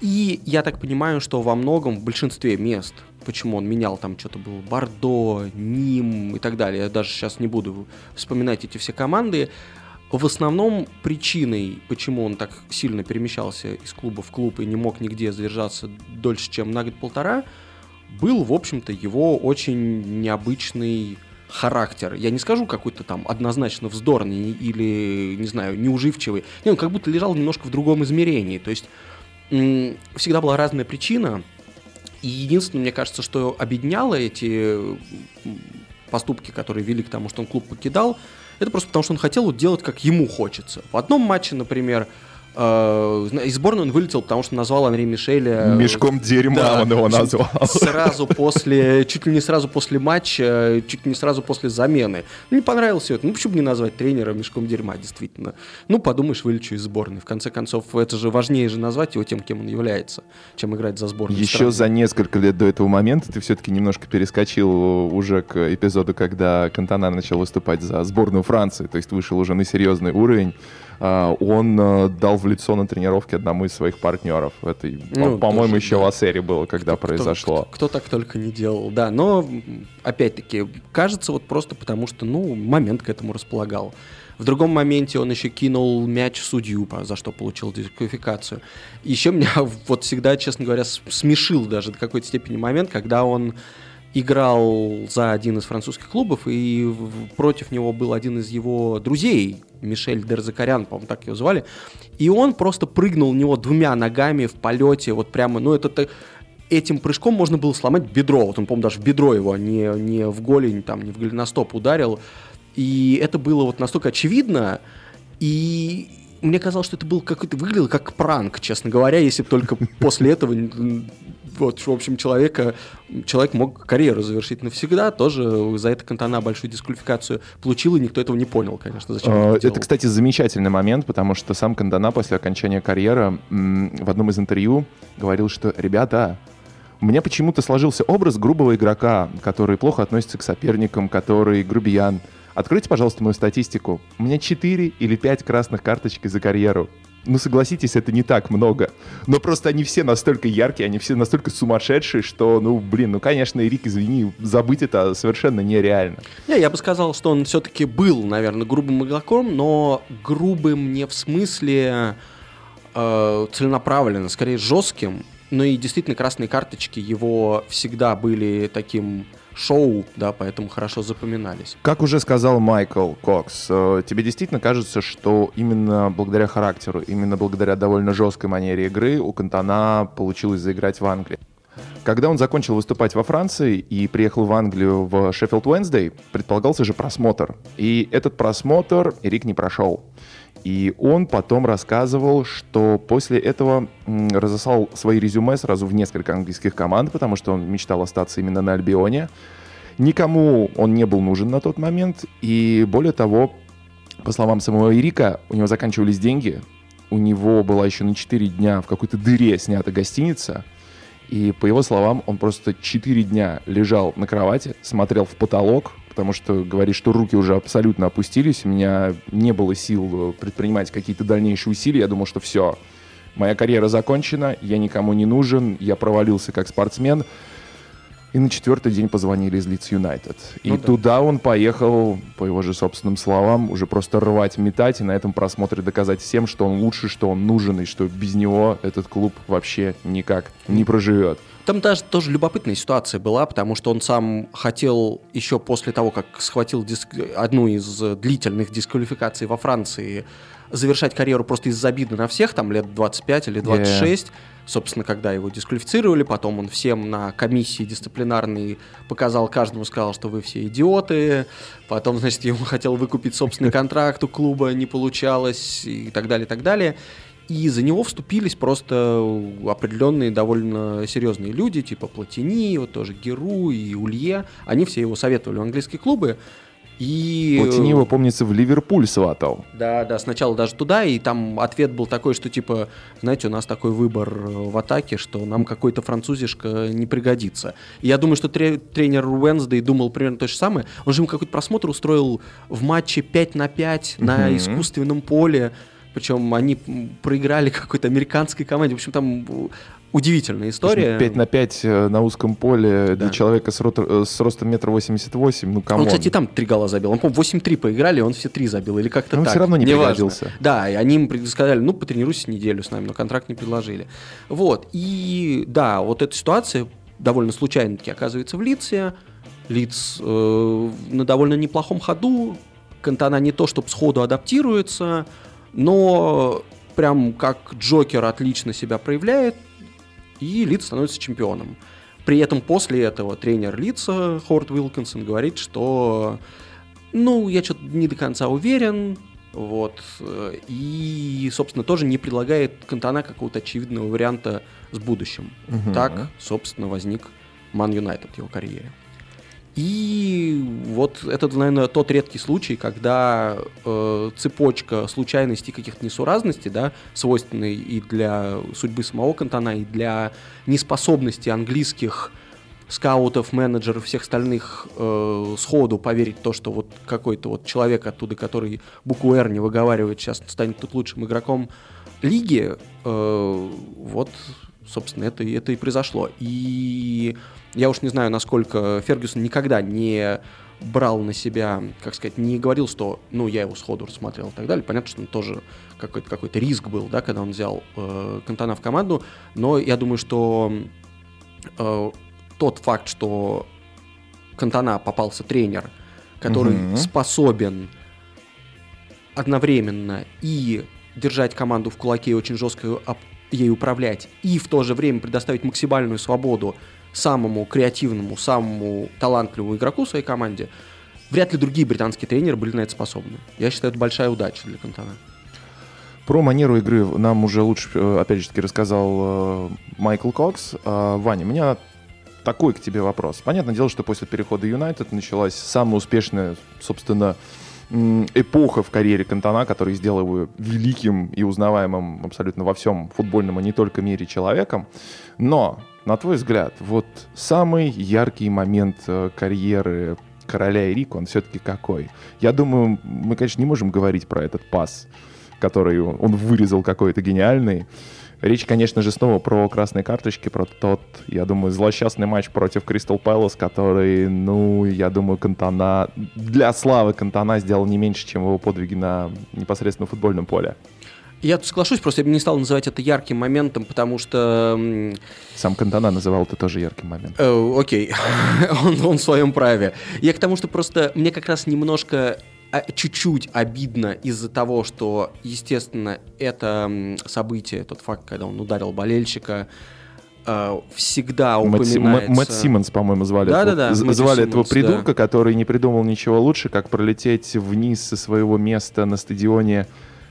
И я так понимаю, что во многом, в большинстве мест, почему он менял там что-то было, Бордо, Ним и так далее, я даже сейчас не буду вспоминать эти все команды, в основном причиной, почему он так сильно перемещался из клуба в клуб и не мог нигде задержаться дольше, чем на год-полтора, был, в общем-то, его очень необычный характер. Я не скажу какой-то там однозначно вздорный или, не знаю, неуживчивый. Не, он как будто лежал немножко в другом измерении. То есть всегда была разная причина. И единственное, мне кажется, что объединяло эти поступки, которые вели к тому, что он клуб покидал, это просто потому, что он хотел вот делать, как ему хочется. В одном матче, например, из сборной он вылетел, потому что назвал Анри Мишеля... Мешком дерьма да, он его назвал. Сразу после, чуть ли не сразу после матча, чуть ли не сразу после замены. Ну, не понравилось всё это. Ну, почему бы не назвать тренера мешком дерьма, действительно. Ну, подумаешь, вылечу из сборной. В конце концов, это же важнее же назвать его тем, кем он является, чем играть за сборную. Еще страны. за несколько лет до этого момента ты все-таки немножко перескочил уже к эпизоду, когда Кантана начал выступать за сборную Франции, то есть вышел уже на серьезный уровень. А, Он э, дал в лицо на тренировке одному из своих партнеров. Это, по- Ну, по-моему, тоже, еще да. в Ассере было, когда Кто- произошло. Кто, кто так только не делал, да. Но, опять-таки, кажется, вот просто потому что, ну, момент к этому располагал. В другом моменте он еще кинул мяч судью, за что получил дисквалификацию. Еще меня вот всегда, честно говоря, смешил даже до какой-то степени момент, когда он играл за один из французских клубов, и против него был один из его друзей, Мишель Дерзакарян, по-моему, так его звали, и он просто прыгнул в него двумя ногами в полете, вот прямо, ну это этим прыжком можно было сломать бедро, вот он, по-моему, даже в бедро его, а не, не в голень, там, не в голеностоп ударил, и это было вот настолько очевидно, и мне казалось, что это был какой-то, выглядело как пранк, честно говоря, если только после этого, вот, в общем, человека, человек мог карьеру завершить навсегда, тоже за это Кантана большую дисквалификацию получил, и никто этого не понял, конечно, зачем Э, это Это, кстати, замечательный момент, потому что сам Кандана после окончания карьеры в одном из интервью говорил, что «Ребята, у меня почему-то сложился образ грубого игрока, который плохо относится к соперникам, который грубиян. Откройте, пожалуйста, мою статистику. У меня 4 или 5 красных карточек за карьеру. Ну, согласитесь, это не так много. Но просто они все настолько яркие, они все настолько сумасшедшие, что, ну, блин, ну, конечно, Эрик, извини, забыть это совершенно нереально. Не, я бы сказал, что он все-таки был, наверное, грубым игроком, но грубым не в смысле э, целенаправленно, скорее жестким. Но и действительно красные карточки его всегда были таким шоу, да, поэтому хорошо запоминались. Как уже сказал Майкл Кокс, э, тебе действительно кажется, что именно благодаря характеру, именно благодаря довольно жесткой манере игры у Кантана получилось заиграть в Англии? Когда он закончил выступать во Франции и приехал в Англию в Шеффилд Уэнсдей, предполагался же просмотр. И этот просмотр Эрик не прошел. И он потом рассказывал, что после этого разослал свои резюме сразу в несколько английских команд, потому что он мечтал остаться именно на Альбионе. Никому он не был нужен на тот момент. И более того, по словам самого Эрика, у него заканчивались деньги. у него была еще на 4 дня в какой-то дыре снята гостиница, и по его словам, он просто 4 дня лежал на кровати, смотрел в потолок, потому что говорит, что руки уже абсолютно опустились, у меня не было сил предпринимать какие-то дальнейшие усилия, я думал, что все, моя карьера закончена, я никому не нужен, я провалился как спортсмен, и на четвертый день позвонили из Лиц Юнайтед. И ну, да. туда он поехал, по его же собственным словам, уже просто рвать, метать, и на этом просмотре доказать всем, что он лучше, что он нужен, и что без него этот клуб вообще никак не проживет. Там даже тоже любопытная ситуация была, потому что он сам хотел еще после того, как схватил диск... одну из длительных дисквалификаций во Франции, завершать карьеру просто из-за обиды на всех, там лет 25 или 26. Yeah собственно, когда его дисквалифицировали, потом он всем на комиссии дисциплинарной показал каждому, сказал, что вы все идиоты, потом, значит, ему хотел выкупить собственный контракт у клуба, не получалось, и так далее, и так далее. И за него вступились просто определенные довольно серьезные люди, типа Платини, вот тоже Геру и Улье. Они все его советовали в английские клубы. И... Платини его, помнится, в Ливерпуль сватал. Да, да, сначала даже туда, и там ответ был такой, что типа, знаете, у нас такой выбор э, в атаке, что нам какой-то французишка не пригодится. И я думаю, что тренер Уэнсдей думал примерно то же самое. Он же ему какой-то просмотр устроил в матче 5 на 5 на искусственном поле. Причем они проиграли какой-то американской команде. В общем, там удивительная история. 5 на 5 э, на узком поле да. для человека с, рот, э, с ростом метр восемьдесят восемь, ну кому? Он, кстати, там три гола забил. Он, по-моему, 8-3 поиграли, он все три забил, или как-то но так. он все равно не, не пригодился. Да, и они им сказали, ну, потренируйся неделю с нами, но контракт не предложили. Вот, и да, вот эта ситуация довольно случайно-таки оказывается в Лице. Лиц э, на довольно неплохом ходу. Кантана не то, чтобы сходу адаптируется, но прям как Джокер отлично себя проявляет и Лидс становится чемпионом. При этом после этого тренер Лидса, Хорд Уилкинсон, говорит, что ну, я что-то не до конца уверен, вот, и, собственно, тоже не предлагает Кантана какого-то очевидного варианта с будущим. Угу. Так, собственно, возник Ман Юнайтед в его карьере. И вот это, наверное, тот редкий случай, когда э, цепочка случайностей каких-то несуразностей, да, свойственной и для судьбы самого Кантона, и для неспособности английских скаутов, менеджеров, всех остальных э, сходу поверить в то, что вот какой-то вот человек оттуда, который букву «Р» не выговаривает, сейчас станет тут лучшим игроком лиги, э, вот, собственно, это, это и произошло. И я уж не знаю, насколько Фергюсон никогда не брал на себя, как сказать, не говорил, что, ну, я его сходу рассмотрел и так далее. Понятно, что он тоже какой-то какой риск был, да, когда он взял э, Кантана в команду, но я думаю, что э, тот факт, что Кантана попался тренер, который mm-hmm. способен одновременно и держать команду в кулаке и очень жестко ей управлять, и в то же время предоставить максимальную свободу самому креативному, самому талантливому игроку в своей команде, вряд ли другие британские тренеры были на это способны. Я считаю, это большая удача для Кантана. Про манеру игры нам уже лучше, э, опять же таки, рассказал э, Майкл Кокс. Э, Ваня, у меня такой к тебе вопрос. Понятное дело, что после перехода Юнайтед началась самая успешная, собственно, эпоха в карьере Кантона, который сделал его великим и узнаваемым абсолютно во всем футбольном, а не только мире человеком. Но, на твой взгляд, вот самый яркий момент э, карьеры короля Эрика, он все-таки какой? Я думаю, мы, конечно, не можем говорить про этот пас, который он вырезал какой-то гениальный, Речь, конечно же, снова про красные карточки, про тот, я думаю, злосчастный матч против Кристал Пэлас, который, ну, я думаю, Кантана, для славы Кантана сделал не меньше, чем его подвиги на непосредственно футбольном поле. Я тут соглашусь, просто я бы не стал называть это ярким моментом, потому что... Сам Кантана называл это тоже ярким моментом. Э, окей, он, он в своем праве. Я к тому, что просто мне как раз немножко а, чуть-чуть обидно из-за того, что, естественно, это событие, тот факт, когда он ударил болельщика, а, всегда упоминается... Мэтт Симмонс, по-моему, звали, да, этого, да, да, звали этого придурка, да. который не придумал ничего лучше, как пролететь вниз со своего места на стадионе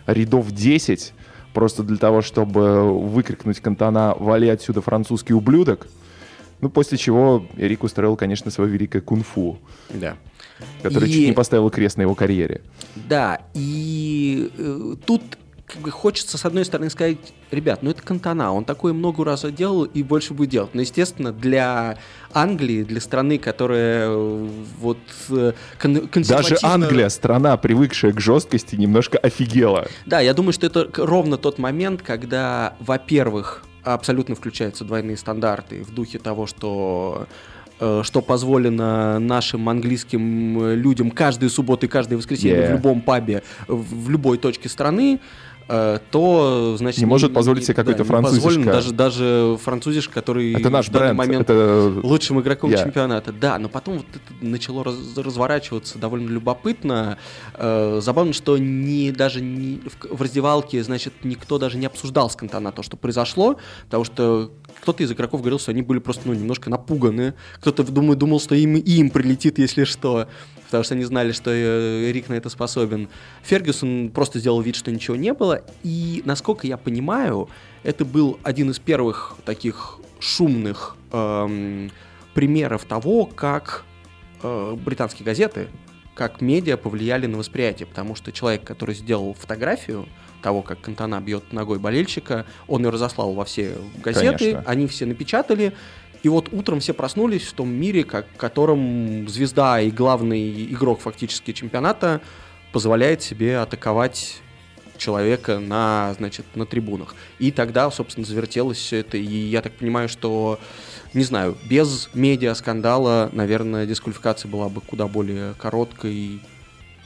рядов 10, просто для того, чтобы выкрикнуть Кантона «Вали отсюда, французский ублюдок!» Ну, после чего Эрик устроил, конечно, свое великое кунг-фу. Да который и... чуть не поставил крест на его карьере. Да, и э, тут как бы хочется, с одной стороны, сказать, ребят, ну это Кантана, он такое много раз делал и больше будет делать. Но, естественно, для Англии, для страны, которая э, вот э, кон- Даже Англия, страна, привыкшая к жесткости, немножко офигела. Да, я думаю, что это ровно тот момент, когда, во-первых, абсолютно включаются двойные стандарты в духе того, что э, что позволено нашим английским людям каждую субботу и каждое воскресенье Yeah. в любом пабе в любой точке страны, то значит Не может позволить себе какой-то не позволено французишка. даже даже французиш, который Это наш в данный бренд. момент Это... лучшим игроком Я. чемпионата. Да, но потом вот это начало раз- разворачиваться довольно любопытно. Э, забавно, что не, даже не, в, в раздевалке, значит, никто даже не обсуждал с Кантана то, что произошло, потому что кто-то из игроков говорил, что они были просто ну, немножко напуганы. Кто-то думаю, думал, что им, им прилетит, если что. Потому что они знали, что э, Рик на это способен. Фергюсон просто сделал вид, что ничего не было. И, насколько я понимаю, это был один из первых таких шумных эм, примеров того, как э, британские газеты, как медиа повлияли на восприятие. Потому что человек, который сделал фотографию того, как Кантана бьет ногой болельщика, он ее разослал во все газеты, Конечно. они все напечатали. И вот утром все проснулись в том мире, как, в котором звезда и главный игрок фактически чемпионата позволяет себе атаковать человека на, значит, на трибунах. И тогда, собственно, завертелось все это. И я так понимаю, что, не знаю, без медиа-скандала, наверное, дисквалификация была бы куда более короткой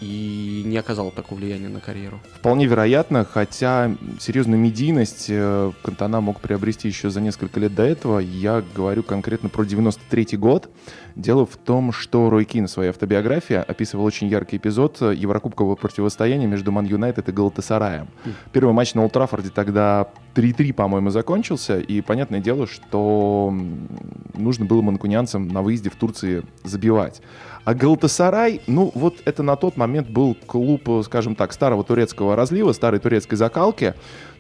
и не оказала такого влияния на карьеру. Вполне вероятно, хотя серьезную медийность э, Кантана мог приобрести еще за несколько лет до этого. Я говорю конкретно про 93 год. Дело в том, что Рой Кин в своей автобиографии описывал очень яркий эпизод э, еврокубкового противостояния между Ман Юнайтед и Галатасараем. Первый матч на Олд Траффорде тогда 3-3, по-моему, закончился, и понятное дело, что нужно было манкунианцам на выезде в Турции забивать. А Галатасарай, ну вот это на тот момент был клуб, э, скажем так, старого турецкого разлива, старой турецкой закалки.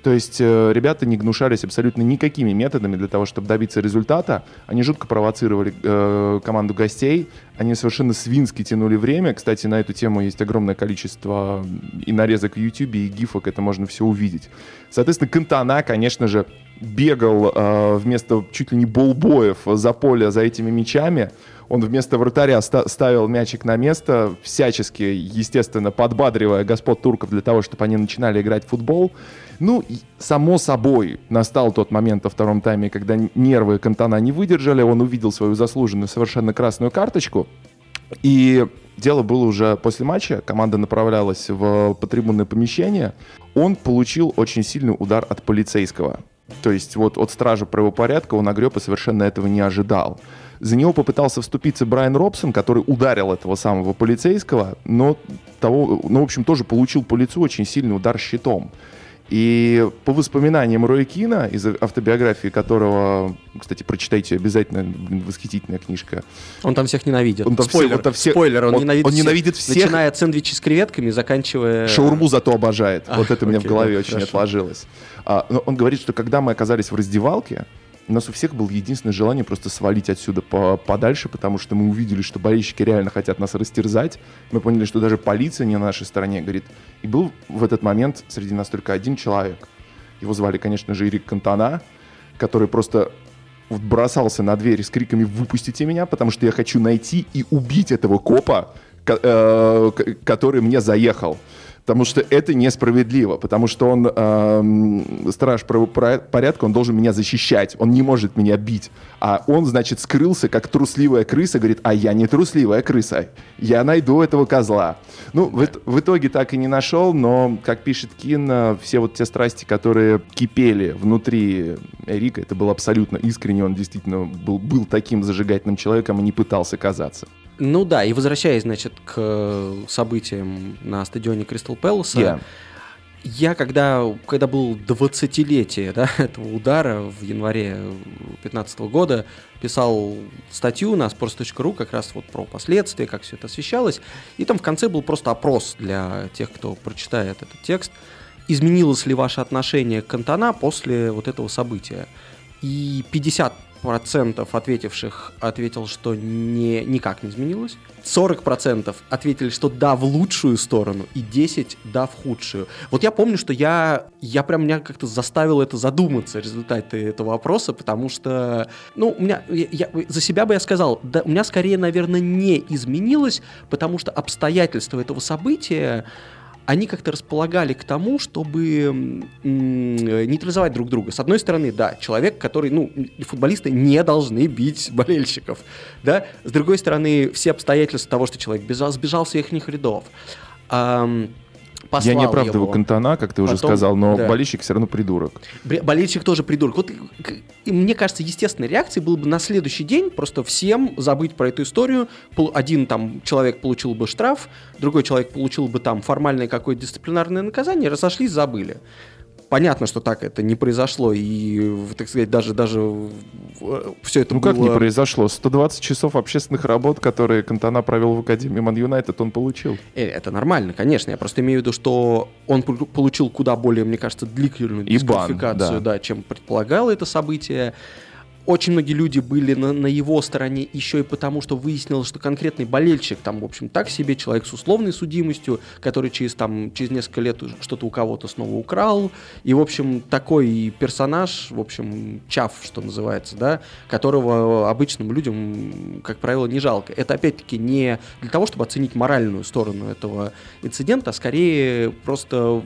То есть э, ребята не гнушались абсолютно никакими методами для того, чтобы добиться результата. Они жутко провоцировали э, команду гостей. Они совершенно свински тянули время. Кстати, на эту тему есть огромное количество и нарезок в YouTube, и гифок, это можно все увидеть. Соответственно, Кантана, конечно же, бегал э, вместо чуть ли не болбоев за поле за этими мячами. Он вместо вратаря ста- ставил мячик на место, всячески, естественно, подбадривая господ турков для того, чтобы они начинали играть в футбол. Ну, само собой, настал тот момент во втором тайме, когда нервы Кантана не выдержали, он увидел свою заслуженную совершенно красную карточку, и дело было уже после матча, команда направлялась в потрибунное помещение, он получил очень сильный удар от полицейского. То есть вот от стража правопорядка он огреб и совершенно этого не ожидал. За него попытался вступиться Брайан Робсон, который ударил этого самого полицейского, но того, ну, в общем, тоже получил по лицу очень сильный удар щитом. И по воспоминаниям Роя Кина, из автобиографии которого, кстати, прочитайте обязательно, восхитительная книжка. Он там всех ненавидит. Он там Спойлер, всех- вот там все- спойлер, он, он- ненавидит, он всех, ненавидит всех. Начиная от сэндвичей с креветками, заканчивая... Шаурму зато обожает. А, вот это у меня в окей, голове да, очень хорошо. отложилось. А, но он говорит, что когда мы оказались в раздевалке, у нас у всех было единственное желание просто свалить отсюда по- подальше, потому что мы увидели, что болельщики реально хотят нас растерзать. Мы поняли, что даже полиция не на нашей стороне, говорит. И был в этот момент среди нас только один человек. Его звали, конечно же, Ирик Кантана, который просто бросался на дверь с криками «Выпустите меня, потому что я хочу найти и убить этого копа, ко- э, который мне заехал». Потому что это несправедливо, потому что он эм, страж правопорядка, он должен меня защищать, он не может меня бить. А он, значит, скрылся, как трусливая крыса, говорит, а я не трусливая крыса, я найду этого козла. Ну, в, в итоге так и не нашел, но, как пишет Кин, э, все вот те страсти, которые кипели внутри Эрика, это было абсолютно искренне, он действительно был, был таким зажигательным человеком и не пытался казаться. Ну да, и возвращаясь, значит, к событиям на стадионе Кристал Пэласа, Я. я когда, когда был 20-летие да, этого удара в январе 2015 года, писал статью на sports.ru как раз вот про последствия, как все это освещалось, и там в конце был просто опрос для тех, кто прочитает этот текст, изменилось ли ваше отношение к Кантана после вот этого события. И 60% ответивших ответил, что не, никак не изменилось. 40% ответили, что да, в лучшую сторону, и 10% да, в худшую. Вот я помню, что я, я прям меня как-то заставил это задуматься, результаты этого вопроса, потому что, ну, у меня, я, я, за себя бы я сказал, да, у меня скорее, наверное, не изменилось, потому что обстоятельства этого события, они как-то располагали к тому, чтобы нейтрализовать друг друга. С одной стороны, да, человек, который, ну, футболисты не должны бить болельщиков, да. С другой стороны, все обстоятельства того, что человек бежал, сбежал с их рядов. Um, послал Я не оправдываю его. Кантона, как ты Потом, уже сказал, но да. болельщик все равно придурок. Болельщик тоже придурок. Вот и мне кажется, естественной реакцией было бы на следующий день просто всем забыть про эту историю. Один там человек получил бы штраф, другой человек получил бы там формальное какое-то дисциплинарное наказание, разошлись, забыли понятно, что так это не произошло, и, так сказать, даже, даже все это Ну было... как не произошло? 120 часов общественных работ, которые Кантана провел в Академии Ман Юнайтед, он получил. Э, это нормально, конечно. Я просто имею в виду, что он получил куда более, мне кажется, длительную дисквалификацию, да. да, чем предполагало это событие очень многие люди были на, на его стороне еще и потому, что выяснилось, что конкретный болельщик, там, в общем, так себе, человек с условной судимостью, который через, там, через несколько лет что-то у кого-то снова украл, и, в общем, такой персонаж, в общем, чав, что называется, да, которого обычным людям, как правило, не жалко. Это, опять-таки, не для того, чтобы оценить моральную сторону этого инцидента, а скорее просто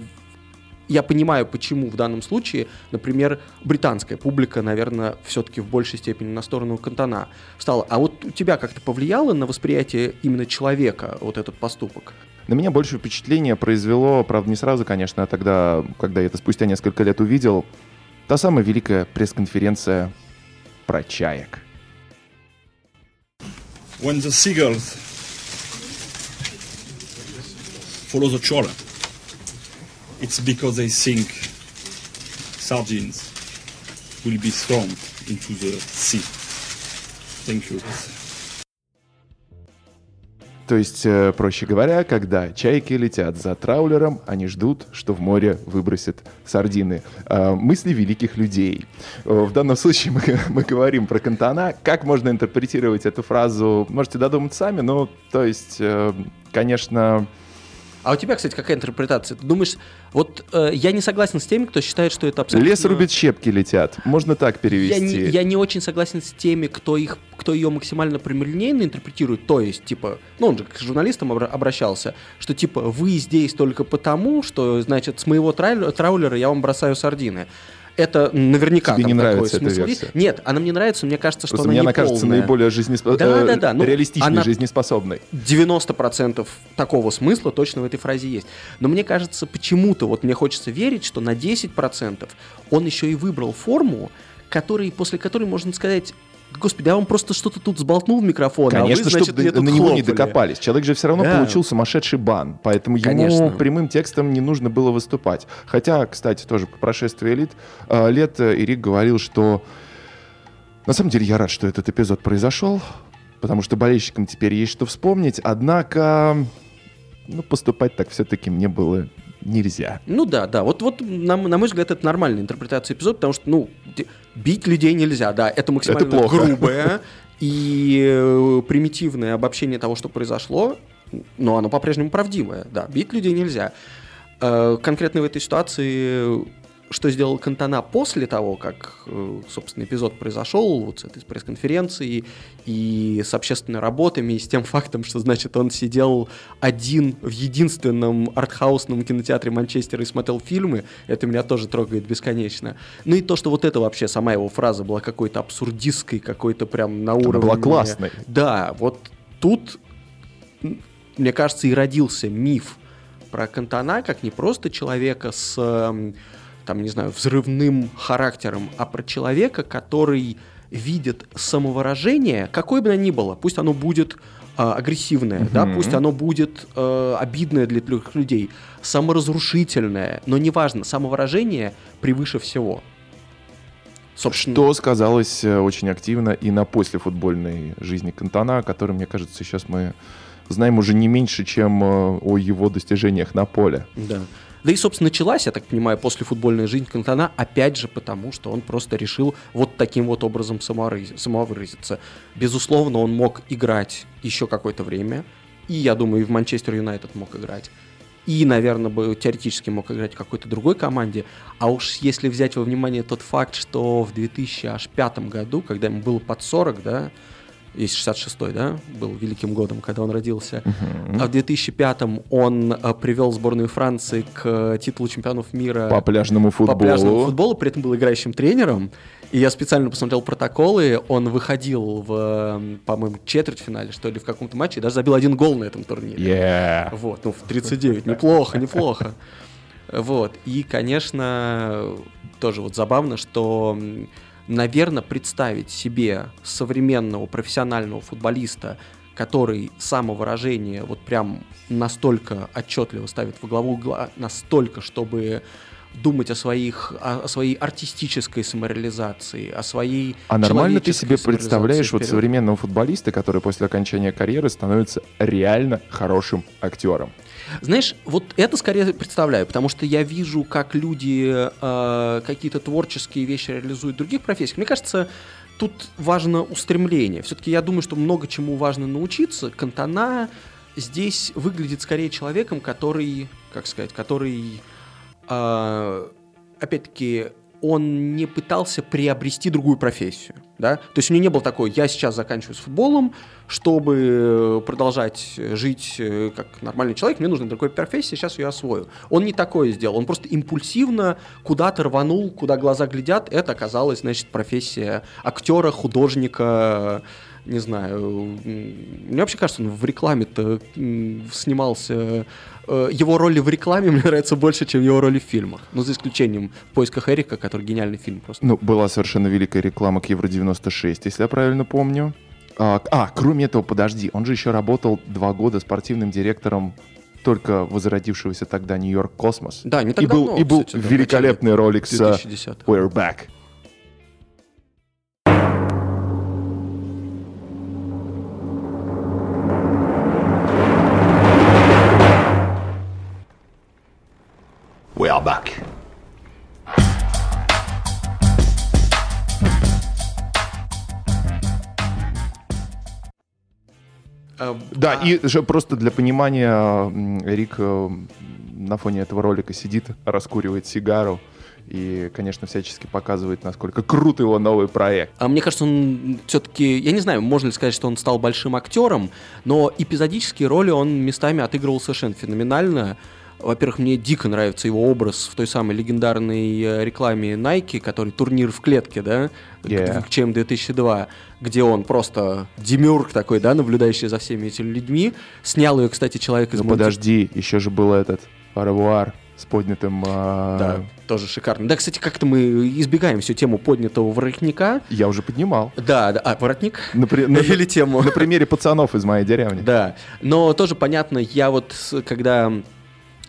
я понимаю, почему в данном случае, например, британская публика, наверное, все-таки в большей степени на сторону Кантона стала. А вот у тебя как-то повлияло на восприятие именно человека вот этот поступок? На меня больше впечатление произвело, правда, не сразу, конечно, а тогда, когда я это спустя несколько лет увидел, та самая великая пресс-конференция про чаек. When the seagulls follow the trawler, it's because they think sardines will be thrown into the sea. Thank you. То есть, э, проще говоря, когда чайки летят за траулером, они ждут, что в море выбросят сардины. Э, мысли великих людей. Э, в данном случае мы, мы говорим про Кантана. Как можно интерпретировать эту фразу? Можете додумать сами, но, то есть, конечно, а у тебя, кстати, какая интерпретация? Ты думаешь, вот э, я не согласен с теми, кто считает, что это абсолютно... Лес рубит, щепки летят. Можно так перевести. Я не, я не очень согласен с теми, кто, их, кто ее максимально прямолинейно интерпретирует. То есть, типа, ну он же к журналистам обращался, что типа вы здесь только потому, что, значит, с моего траулера я вам бросаю сардины это наверняка Тебе не нравится эта версия? Нет, она мне нравится, мне кажется, что Просто она мне она кажется наиболее жизнеспособной, да, да, да. Ну, реалистичной, она жизнеспособной. 90% такого смысла точно в этой фразе есть. Но мне кажется, почему-то, вот мне хочется верить, что на 10% он еще и выбрал форму, который, после которой можно сказать, Господи, а он просто что-то тут сболтнул в микрофон, Конечно, а вы, значит, чтобы на него не докопались. Человек же все равно да. получил сумасшедший бан, поэтому Конечно. ему прямым текстом не нужно было выступать. Хотя, кстати, тоже по прошествии лет, э, лет Ирик говорил, что на самом деле я рад, что этот эпизод произошел, потому что болельщикам теперь есть что вспомнить, однако ну, поступать так все-таки мне было нельзя. Ну да, да. Вот, вот на, на мой взгляд, это нормальная интерпретация эпизода, потому что, ну, бить людей нельзя, да. Это максимально это плохо. грубое и э, примитивное обобщение того, что произошло, но оно по-прежнему правдивое, да. Бить людей нельзя. Э, конкретно в этой ситуации что сделал Кантана после того, как, э, собственно, эпизод произошел, вот с этой пресс-конференцией и с общественными работами, и с тем фактом, что, значит, он сидел один в единственном артхаусном кинотеатре Манчестера и смотрел фильмы, это меня тоже трогает бесконечно. Ну и то, что вот это вообще, сама его фраза была какой-то абсурдистской, какой-то прям на уровне... Она была классной. Да, вот тут, мне кажется, и родился миф про Кантана как не просто человека с там, не знаю, взрывным характером, а про человека, который видит самовыражение, какое бы оно ни было, пусть оно будет э, агрессивное, mm-hmm. да, пусть оно будет э, обидное для других людей, саморазрушительное, но неважно, самовыражение превыше всего. Собственно... Что сказалось э, очень активно и на послефутбольной жизни Кантана, о котором, мне кажется, сейчас мы знаем уже не меньше, чем э, о его достижениях на поле. Да. Да и, собственно, началась, я так понимаю, после футбольной жизни Кантона, опять же потому, что он просто решил вот таким вот образом самовыразиться. Безусловно, он мог играть еще какое-то время, и, я думаю, и в Манчестер Юнайтед мог играть. И, наверное, бы теоретически мог играть в какой-то другой команде. А уж если взять во внимание тот факт, что в 2005 году, когда ему было под 40, да, есть 66-й, да, был великим годом, когда он родился. А в 2005-м он а, привел сборную Франции к титулу чемпионов мира по пляжному футболу. По пляжному футболу, при этом был играющим тренером. И я специально посмотрел протоколы, он выходил в, по-моему, четвертьфинале, что ли, в каком-то матче, и даже забил один гол на этом турнире. Yeah. Вот, ну, в 39, неплохо, неплохо. Вот, и, конечно, тоже вот забавно, что наверное, представить себе современного профессионального футболиста, который самовыражение вот прям настолько отчетливо ставит во главу угла, настолько, чтобы думать о своих, о, о своей артистической самореализации, о своей А нормально ты себе представляешь вперед. вот современного футболиста, который после окончания карьеры становится реально хорошим актером? Знаешь, вот это скорее представляю, потому что я вижу, как люди э, какие-то творческие вещи реализуют в других профессиях. Мне кажется, тут важно устремление. Все-таки я думаю, что много чему важно научиться. Кантана здесь выглядит скорее человеком, который, как сказать, который, опять-таки, он не пытался приобрести другую профессию, да, то есть у него не было такой, я сейчас заканчиваю с футболом, чтобы продолжать жить э, как нормальный человек, мне нужна другая профессия, сейчас ее освою. Он не такое сделал, он просто импульсивно куда-то рванул, куда глаза глядят, это оказалось, значит, профессия актера, художника, не знаю, мне вообще кажется, он в рекламе-то снимался Э, его роли в рекламе мне нравятся больше, чем его роли в фильмах. Ну, за исключением «В поисках Эрика», который гениальный фильм просто. Ну, была совершенно великая реклама к Евро-96, если я правильно помню. А, а, кроме этого, подожди, он же еще работал два года спортивным директором только возродившегося тогда Нью-Йорк Космос. Да, не так и давно, был, И был кстати, великолепный да, ролик с «We're Back». Да, а... и же просто для понимания, Рик э, на фоне этого ролика сидит, раскуривает сигару и, конечно, всячески показывает, насколько крут его новый проект. А мне кажется, он все-таки, я не знаю, можно ли сказать, что он стал большим актером, но эпизодические роли он местами отыгрывал совершенно феноменально. Во-первых, мне дико нравится его образ в той самой легендарной э, рекламе Nike, который турнир в клетке, да, yeah. чем 2002, где он просто демюрк такой, да, наблюдающий за всеми этими людьми. Снял ее, кстати, человек из Ну подожди, еще же был этот Паравуар с поднятым... А... Да, тоже шикарно. Да, кстати, как-то мы избегаем всю тему поднятого воротника. Я уже поднимал. Да, да. А, воротник? На, на, Или тему? На примере пацанов из моей деревни. Да, но тоже понятно, я вот, когда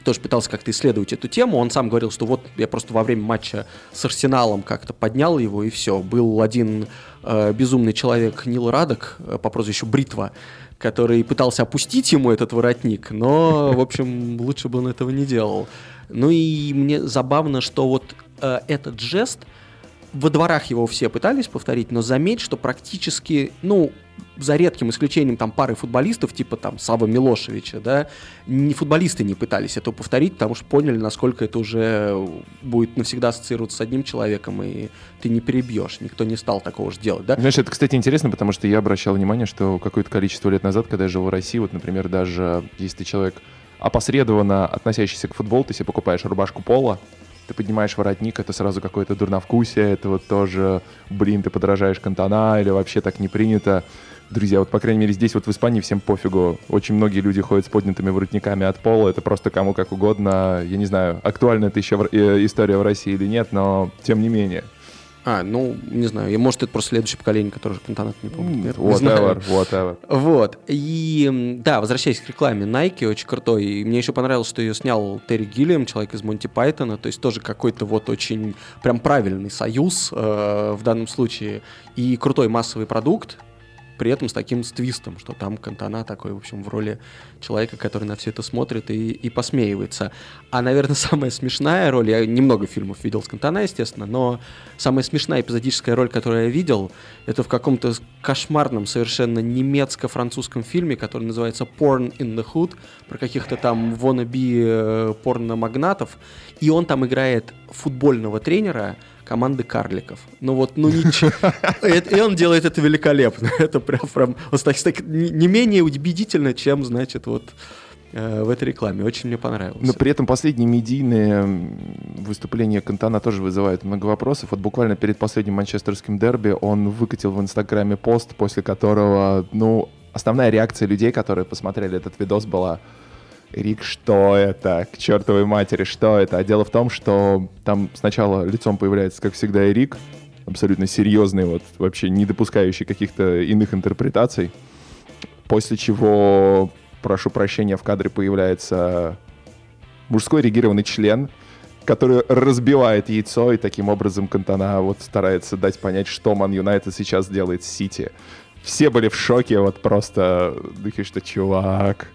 тоже пытался как-то исследовать эту тему. Он сам говорил, что вот я просто во время матча с Арсеналом как-то поднял его, и все. Был один э, безумный человек Нил Радок э, по прозвищу Бритва, который пытался опустить ему этот воротник, но, в общем, лучше бы он этого не делал. Ну и мне забавно, что вот э, этот жест, во дворах его все пытались повторить, но заметь, что практически, ну, за редким исключением там пары футболистов, типа там Сава Милошевича, да, не футболисты не пытались это повторить, потому что поняли, насколько это уже будет навсегда ассоциироваться с одним человеком, и ты не перебьешь, никто не стал такого же делать, да. Знаешь, это, кстати, интересно, потому что я обращал внимание, что какое-то количество лет назад, когда я жил в России, вот, например, даже если ты человек опосредованно относящийся к футболу, ты себе покупаешь рубашку пола, ты поднимаешь воротник, это сразу какое-то дурновкусие, это вот тоже, блин, ты подражаешь Кантана, или вообще так не принято друзья, вот, по крайней мере, здесь вот в Испании всем пофигу. Очень многие люди ходят с поднятыми воротниками от пола. Это просто кому как угодно. Я не знаю, актуальна это еще э, история в России или нет, но тем не менее. А, ну, не знаю, и может это просто следующее поколение, которое Кантанат не помнит. Mm, whatever, whatever. Вот. И, да, возвращаясь к рекламе, Nike очень крутой. И мне еще понравилось, что ее снял Терри Гиллиам, человек из Монти Пайтона. То есть тоже какой-то вот очень прям правильный союз э, в данном случае. И крутой массовый продукт при этом с таким с что там Кантана такой, в общем, в роли человека, который на все это смотрит и, и посмеивается. А, наверное, самая смешная роль, я немного фильмов видел с Кантана, естественно, но самая смешная эпизодическая роль, которую я видел, это в каком-то кошмарном совершенно немецко-французском фильме, который называется «Porn in the Hood», про каких-то там wannabe э, порно-магнатов, и он там играет футбольного тренера, команды карликов. Ну вот, ну ничего. И он делает это великолепно. Это прям, прям не менее убедительно, чем, значит, вот э, в этой рекламе. Очень мне понравилось. Но при этом последние медийные выступления Кантана тоже вызывают много вопросов. Вот буквально перед последним манчестерским дерби он выкатил в Инстаграме пост, после которого, ну, основная реакция людей, которые посмотрели этот видос, была Рик, что это? К чертовой матери, что это? А дело в том, что там сначала лицом появляется, как всегда, Рик, абсолютно серьезный, вот вообще не допускающий каких-то иных интерпретаций. После чего, прошу прощения, в кадре появляется мужской регированный член, который разбивает яйцо, и таким образом Кантана вот старается дать понять, что Ман Юнайтед сейчас делает с Сити. Все были в шоке, вот просто, думаешь, что чувак,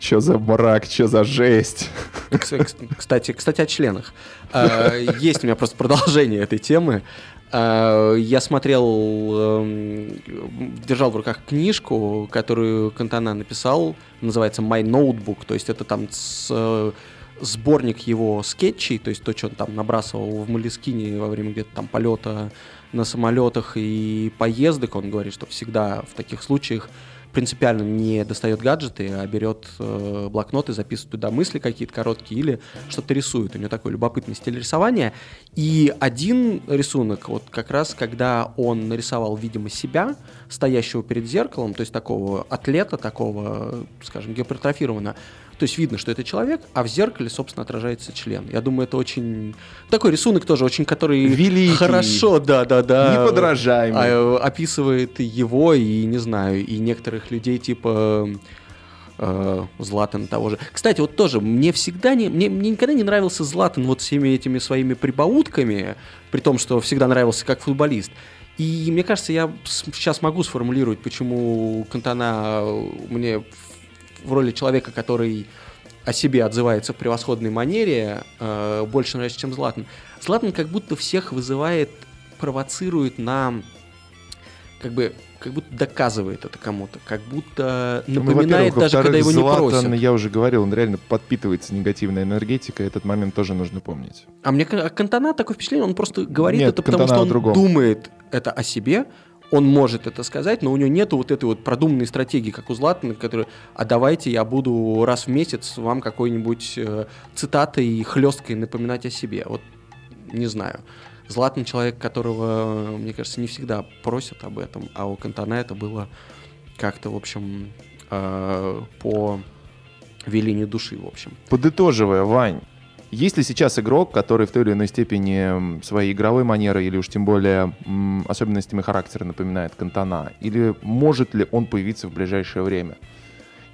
Че за мрак, че за жесть. Кстати, кстати, о членах. А, есть у меня просто продолжение этой темы. А, я смотрел, эм, держал в руках книжку, которую Кантана написал, называется My Notebook, то есть это там с, сборник его скетчей, то есть то, что он там набрасывал в Малискине во время где-то там полета на самолетах и поездок. Он говорит, что всегда в таких случаях принципиально не достает гаджеты, а берет э, блокнот и записывает туда мысли какие-то короткие или что-то рисует. У него такой любопытный стиль рисования. И один рисунок, вот как раз когда он нарисовал, видимо, себя, стоящего перед зеркалом, то есть такого атлета, такого, скажем, гипертрофированного, то есть видно, что это человек, а в зеркале, собственно, отражается член. Я думаю, это очень... Такой рисунок тоже очень, который Великий. хорошо, да-да-да. Неподражаемый. А, описывает его и, не знаю, и некоторых людей типа э, Златан того же. Кстати, вот тоже, мне всегда не, мне, мне никогда не нравился Златан вот всеми этими своими прибаутками, при том, что всегда нравился как футболист. И мне кажется, я сейчас могу сформулировать, почему Кантана мне в роли человека, который о себе отзывается в превосходной манере, э, больше нравится, чем Златан. Златан как будто всех вызывает, провоцирует на как бы как будто доказывает это кому-то, как будто ну, напоминает ну, даже, когда его не просят. я уже говорил, он реально подпитывается негативной энергетикой, этот момент тоже нужно помнить. А мне Кантана такое впечатление, он просто говорит Нет, это, потому что он думает это о себе, он может это сказать, но у него нету вот этой вот продуманной стратегии, как у Златана, который, а давайте я буду раз в месяц вам какой-нибудь э, цитатой и хлесткой напоминать о себе. Вот не знаю. Златан человек, которого, мне кажется, не всегда просят об этом, а у Кантана это было как-то, в общем, э, по велению души, в общем. Подытоживая, Вань, есть ли сейчас игрок, который в той или иной степени своей игровой манерой или уж тем более особенностями характера напоминает Кантана? Или может ли он появиться в ближайшее время?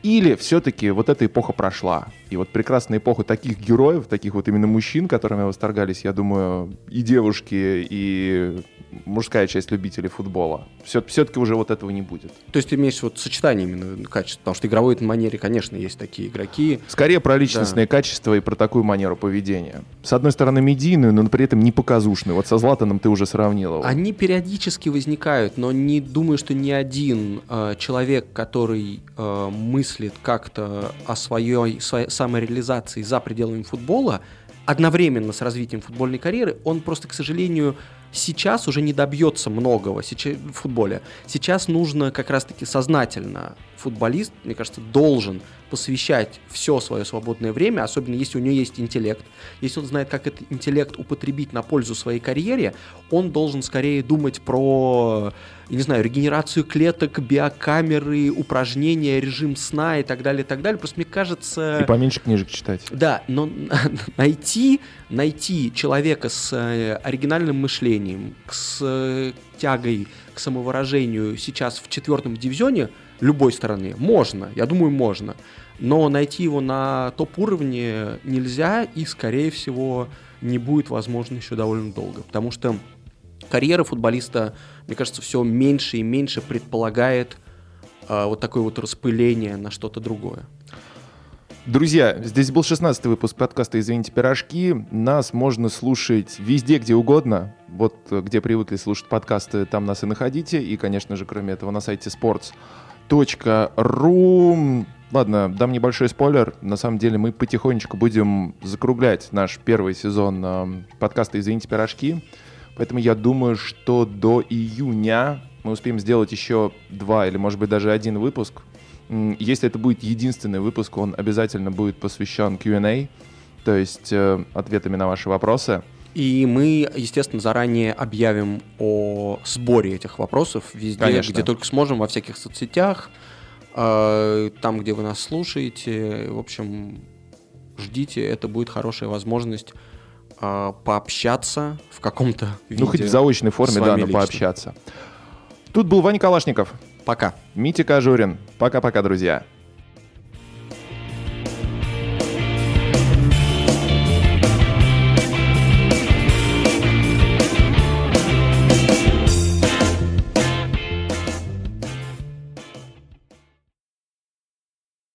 Или все-таки вот эта эпоха прошла, и вот прекрасная эпоха таких героев, таких вот именно мужчин, которыми восторгались, я думаю, и девушки, и мужская часть любителей футбола. Все, все-таки уже вот этого не будет. То есть ты имеешь вот сочетание именно качеств, потому что игровой манере, конечно, есть такие игроки. Скорее про личностные да. качества и про такую манеру поведения. С одной стороны медийную, но при этом не показушную. Вот со Златаном ты уже сравнил его. Они периодически возникают, но не думаю, что ни один э, человек, который э, мыслит как-то о своей, своей самореализации за пределами футбола, одновременно с развитием футбольной карьеры, он просто, к сожалению, сейчас уже не добьется многого в футболе. Сейчас нужно как раз-таки сознательно футболист, мне кажется, должен посвящать все свое свободное время, особенно если у него есть интеллект. Если он знает, как этот интеллект употребить на пользу своей карьере, он должен скорее думать про, я не знаю, регенерацию клеток, биокамеры, упражнения, режим сна и так далее, и так далее. Просто мне кажется... И поменьше книжек читать. Да, но найти, найти человека с э, оригинальным мышлением, с э, тягой к самовыражению сейчас в четвертом дивизионе – любой стороны. Можно, я думаю, можно. Но найти его на топ-уровне нельзя и, скорее всего, не будет возможно еще довольно долго. Потому что карьера футболиста, мне кажется, все меньше и меньше предполагает э, вот такое вот распыление на что-то другое. Друзья, здесь был 16 выпуск подкаста «Извините, пирожки». Нас можно слушать везде, где угодно. Вот э, где привыкли слушать подкасты, там нас и находите. И, конечно же, кроме этого, на сайте sports.ru. Ладно, дам небольшой спойлер. На самом деле мы потихонечку будем закруглять наш первый сезон э, подкаста «Извините, пирожки». Поэтому я думаю, что до июня мы успеем сделать еще два или, может быть, даже один выпуск. Если это будет единственный выпуск, он обязательно будет посвящен Q&A, то есть э, ответами на ваши вопросы. И мы, естественно, заранее объявим о сборе этих вопросов везде, Конечно. где только сможем, во всяких соцсетях, э, там, где вы нас слушаете. В общем, ждите, это будет хорошая возможность э, пообщаться в каком-то виде. Ну, хоть в заочной форме, да, но лично. пообщаться. Тут был Ваня Калашников, Пока. Митя Кожурин. Пока-пока, друзья.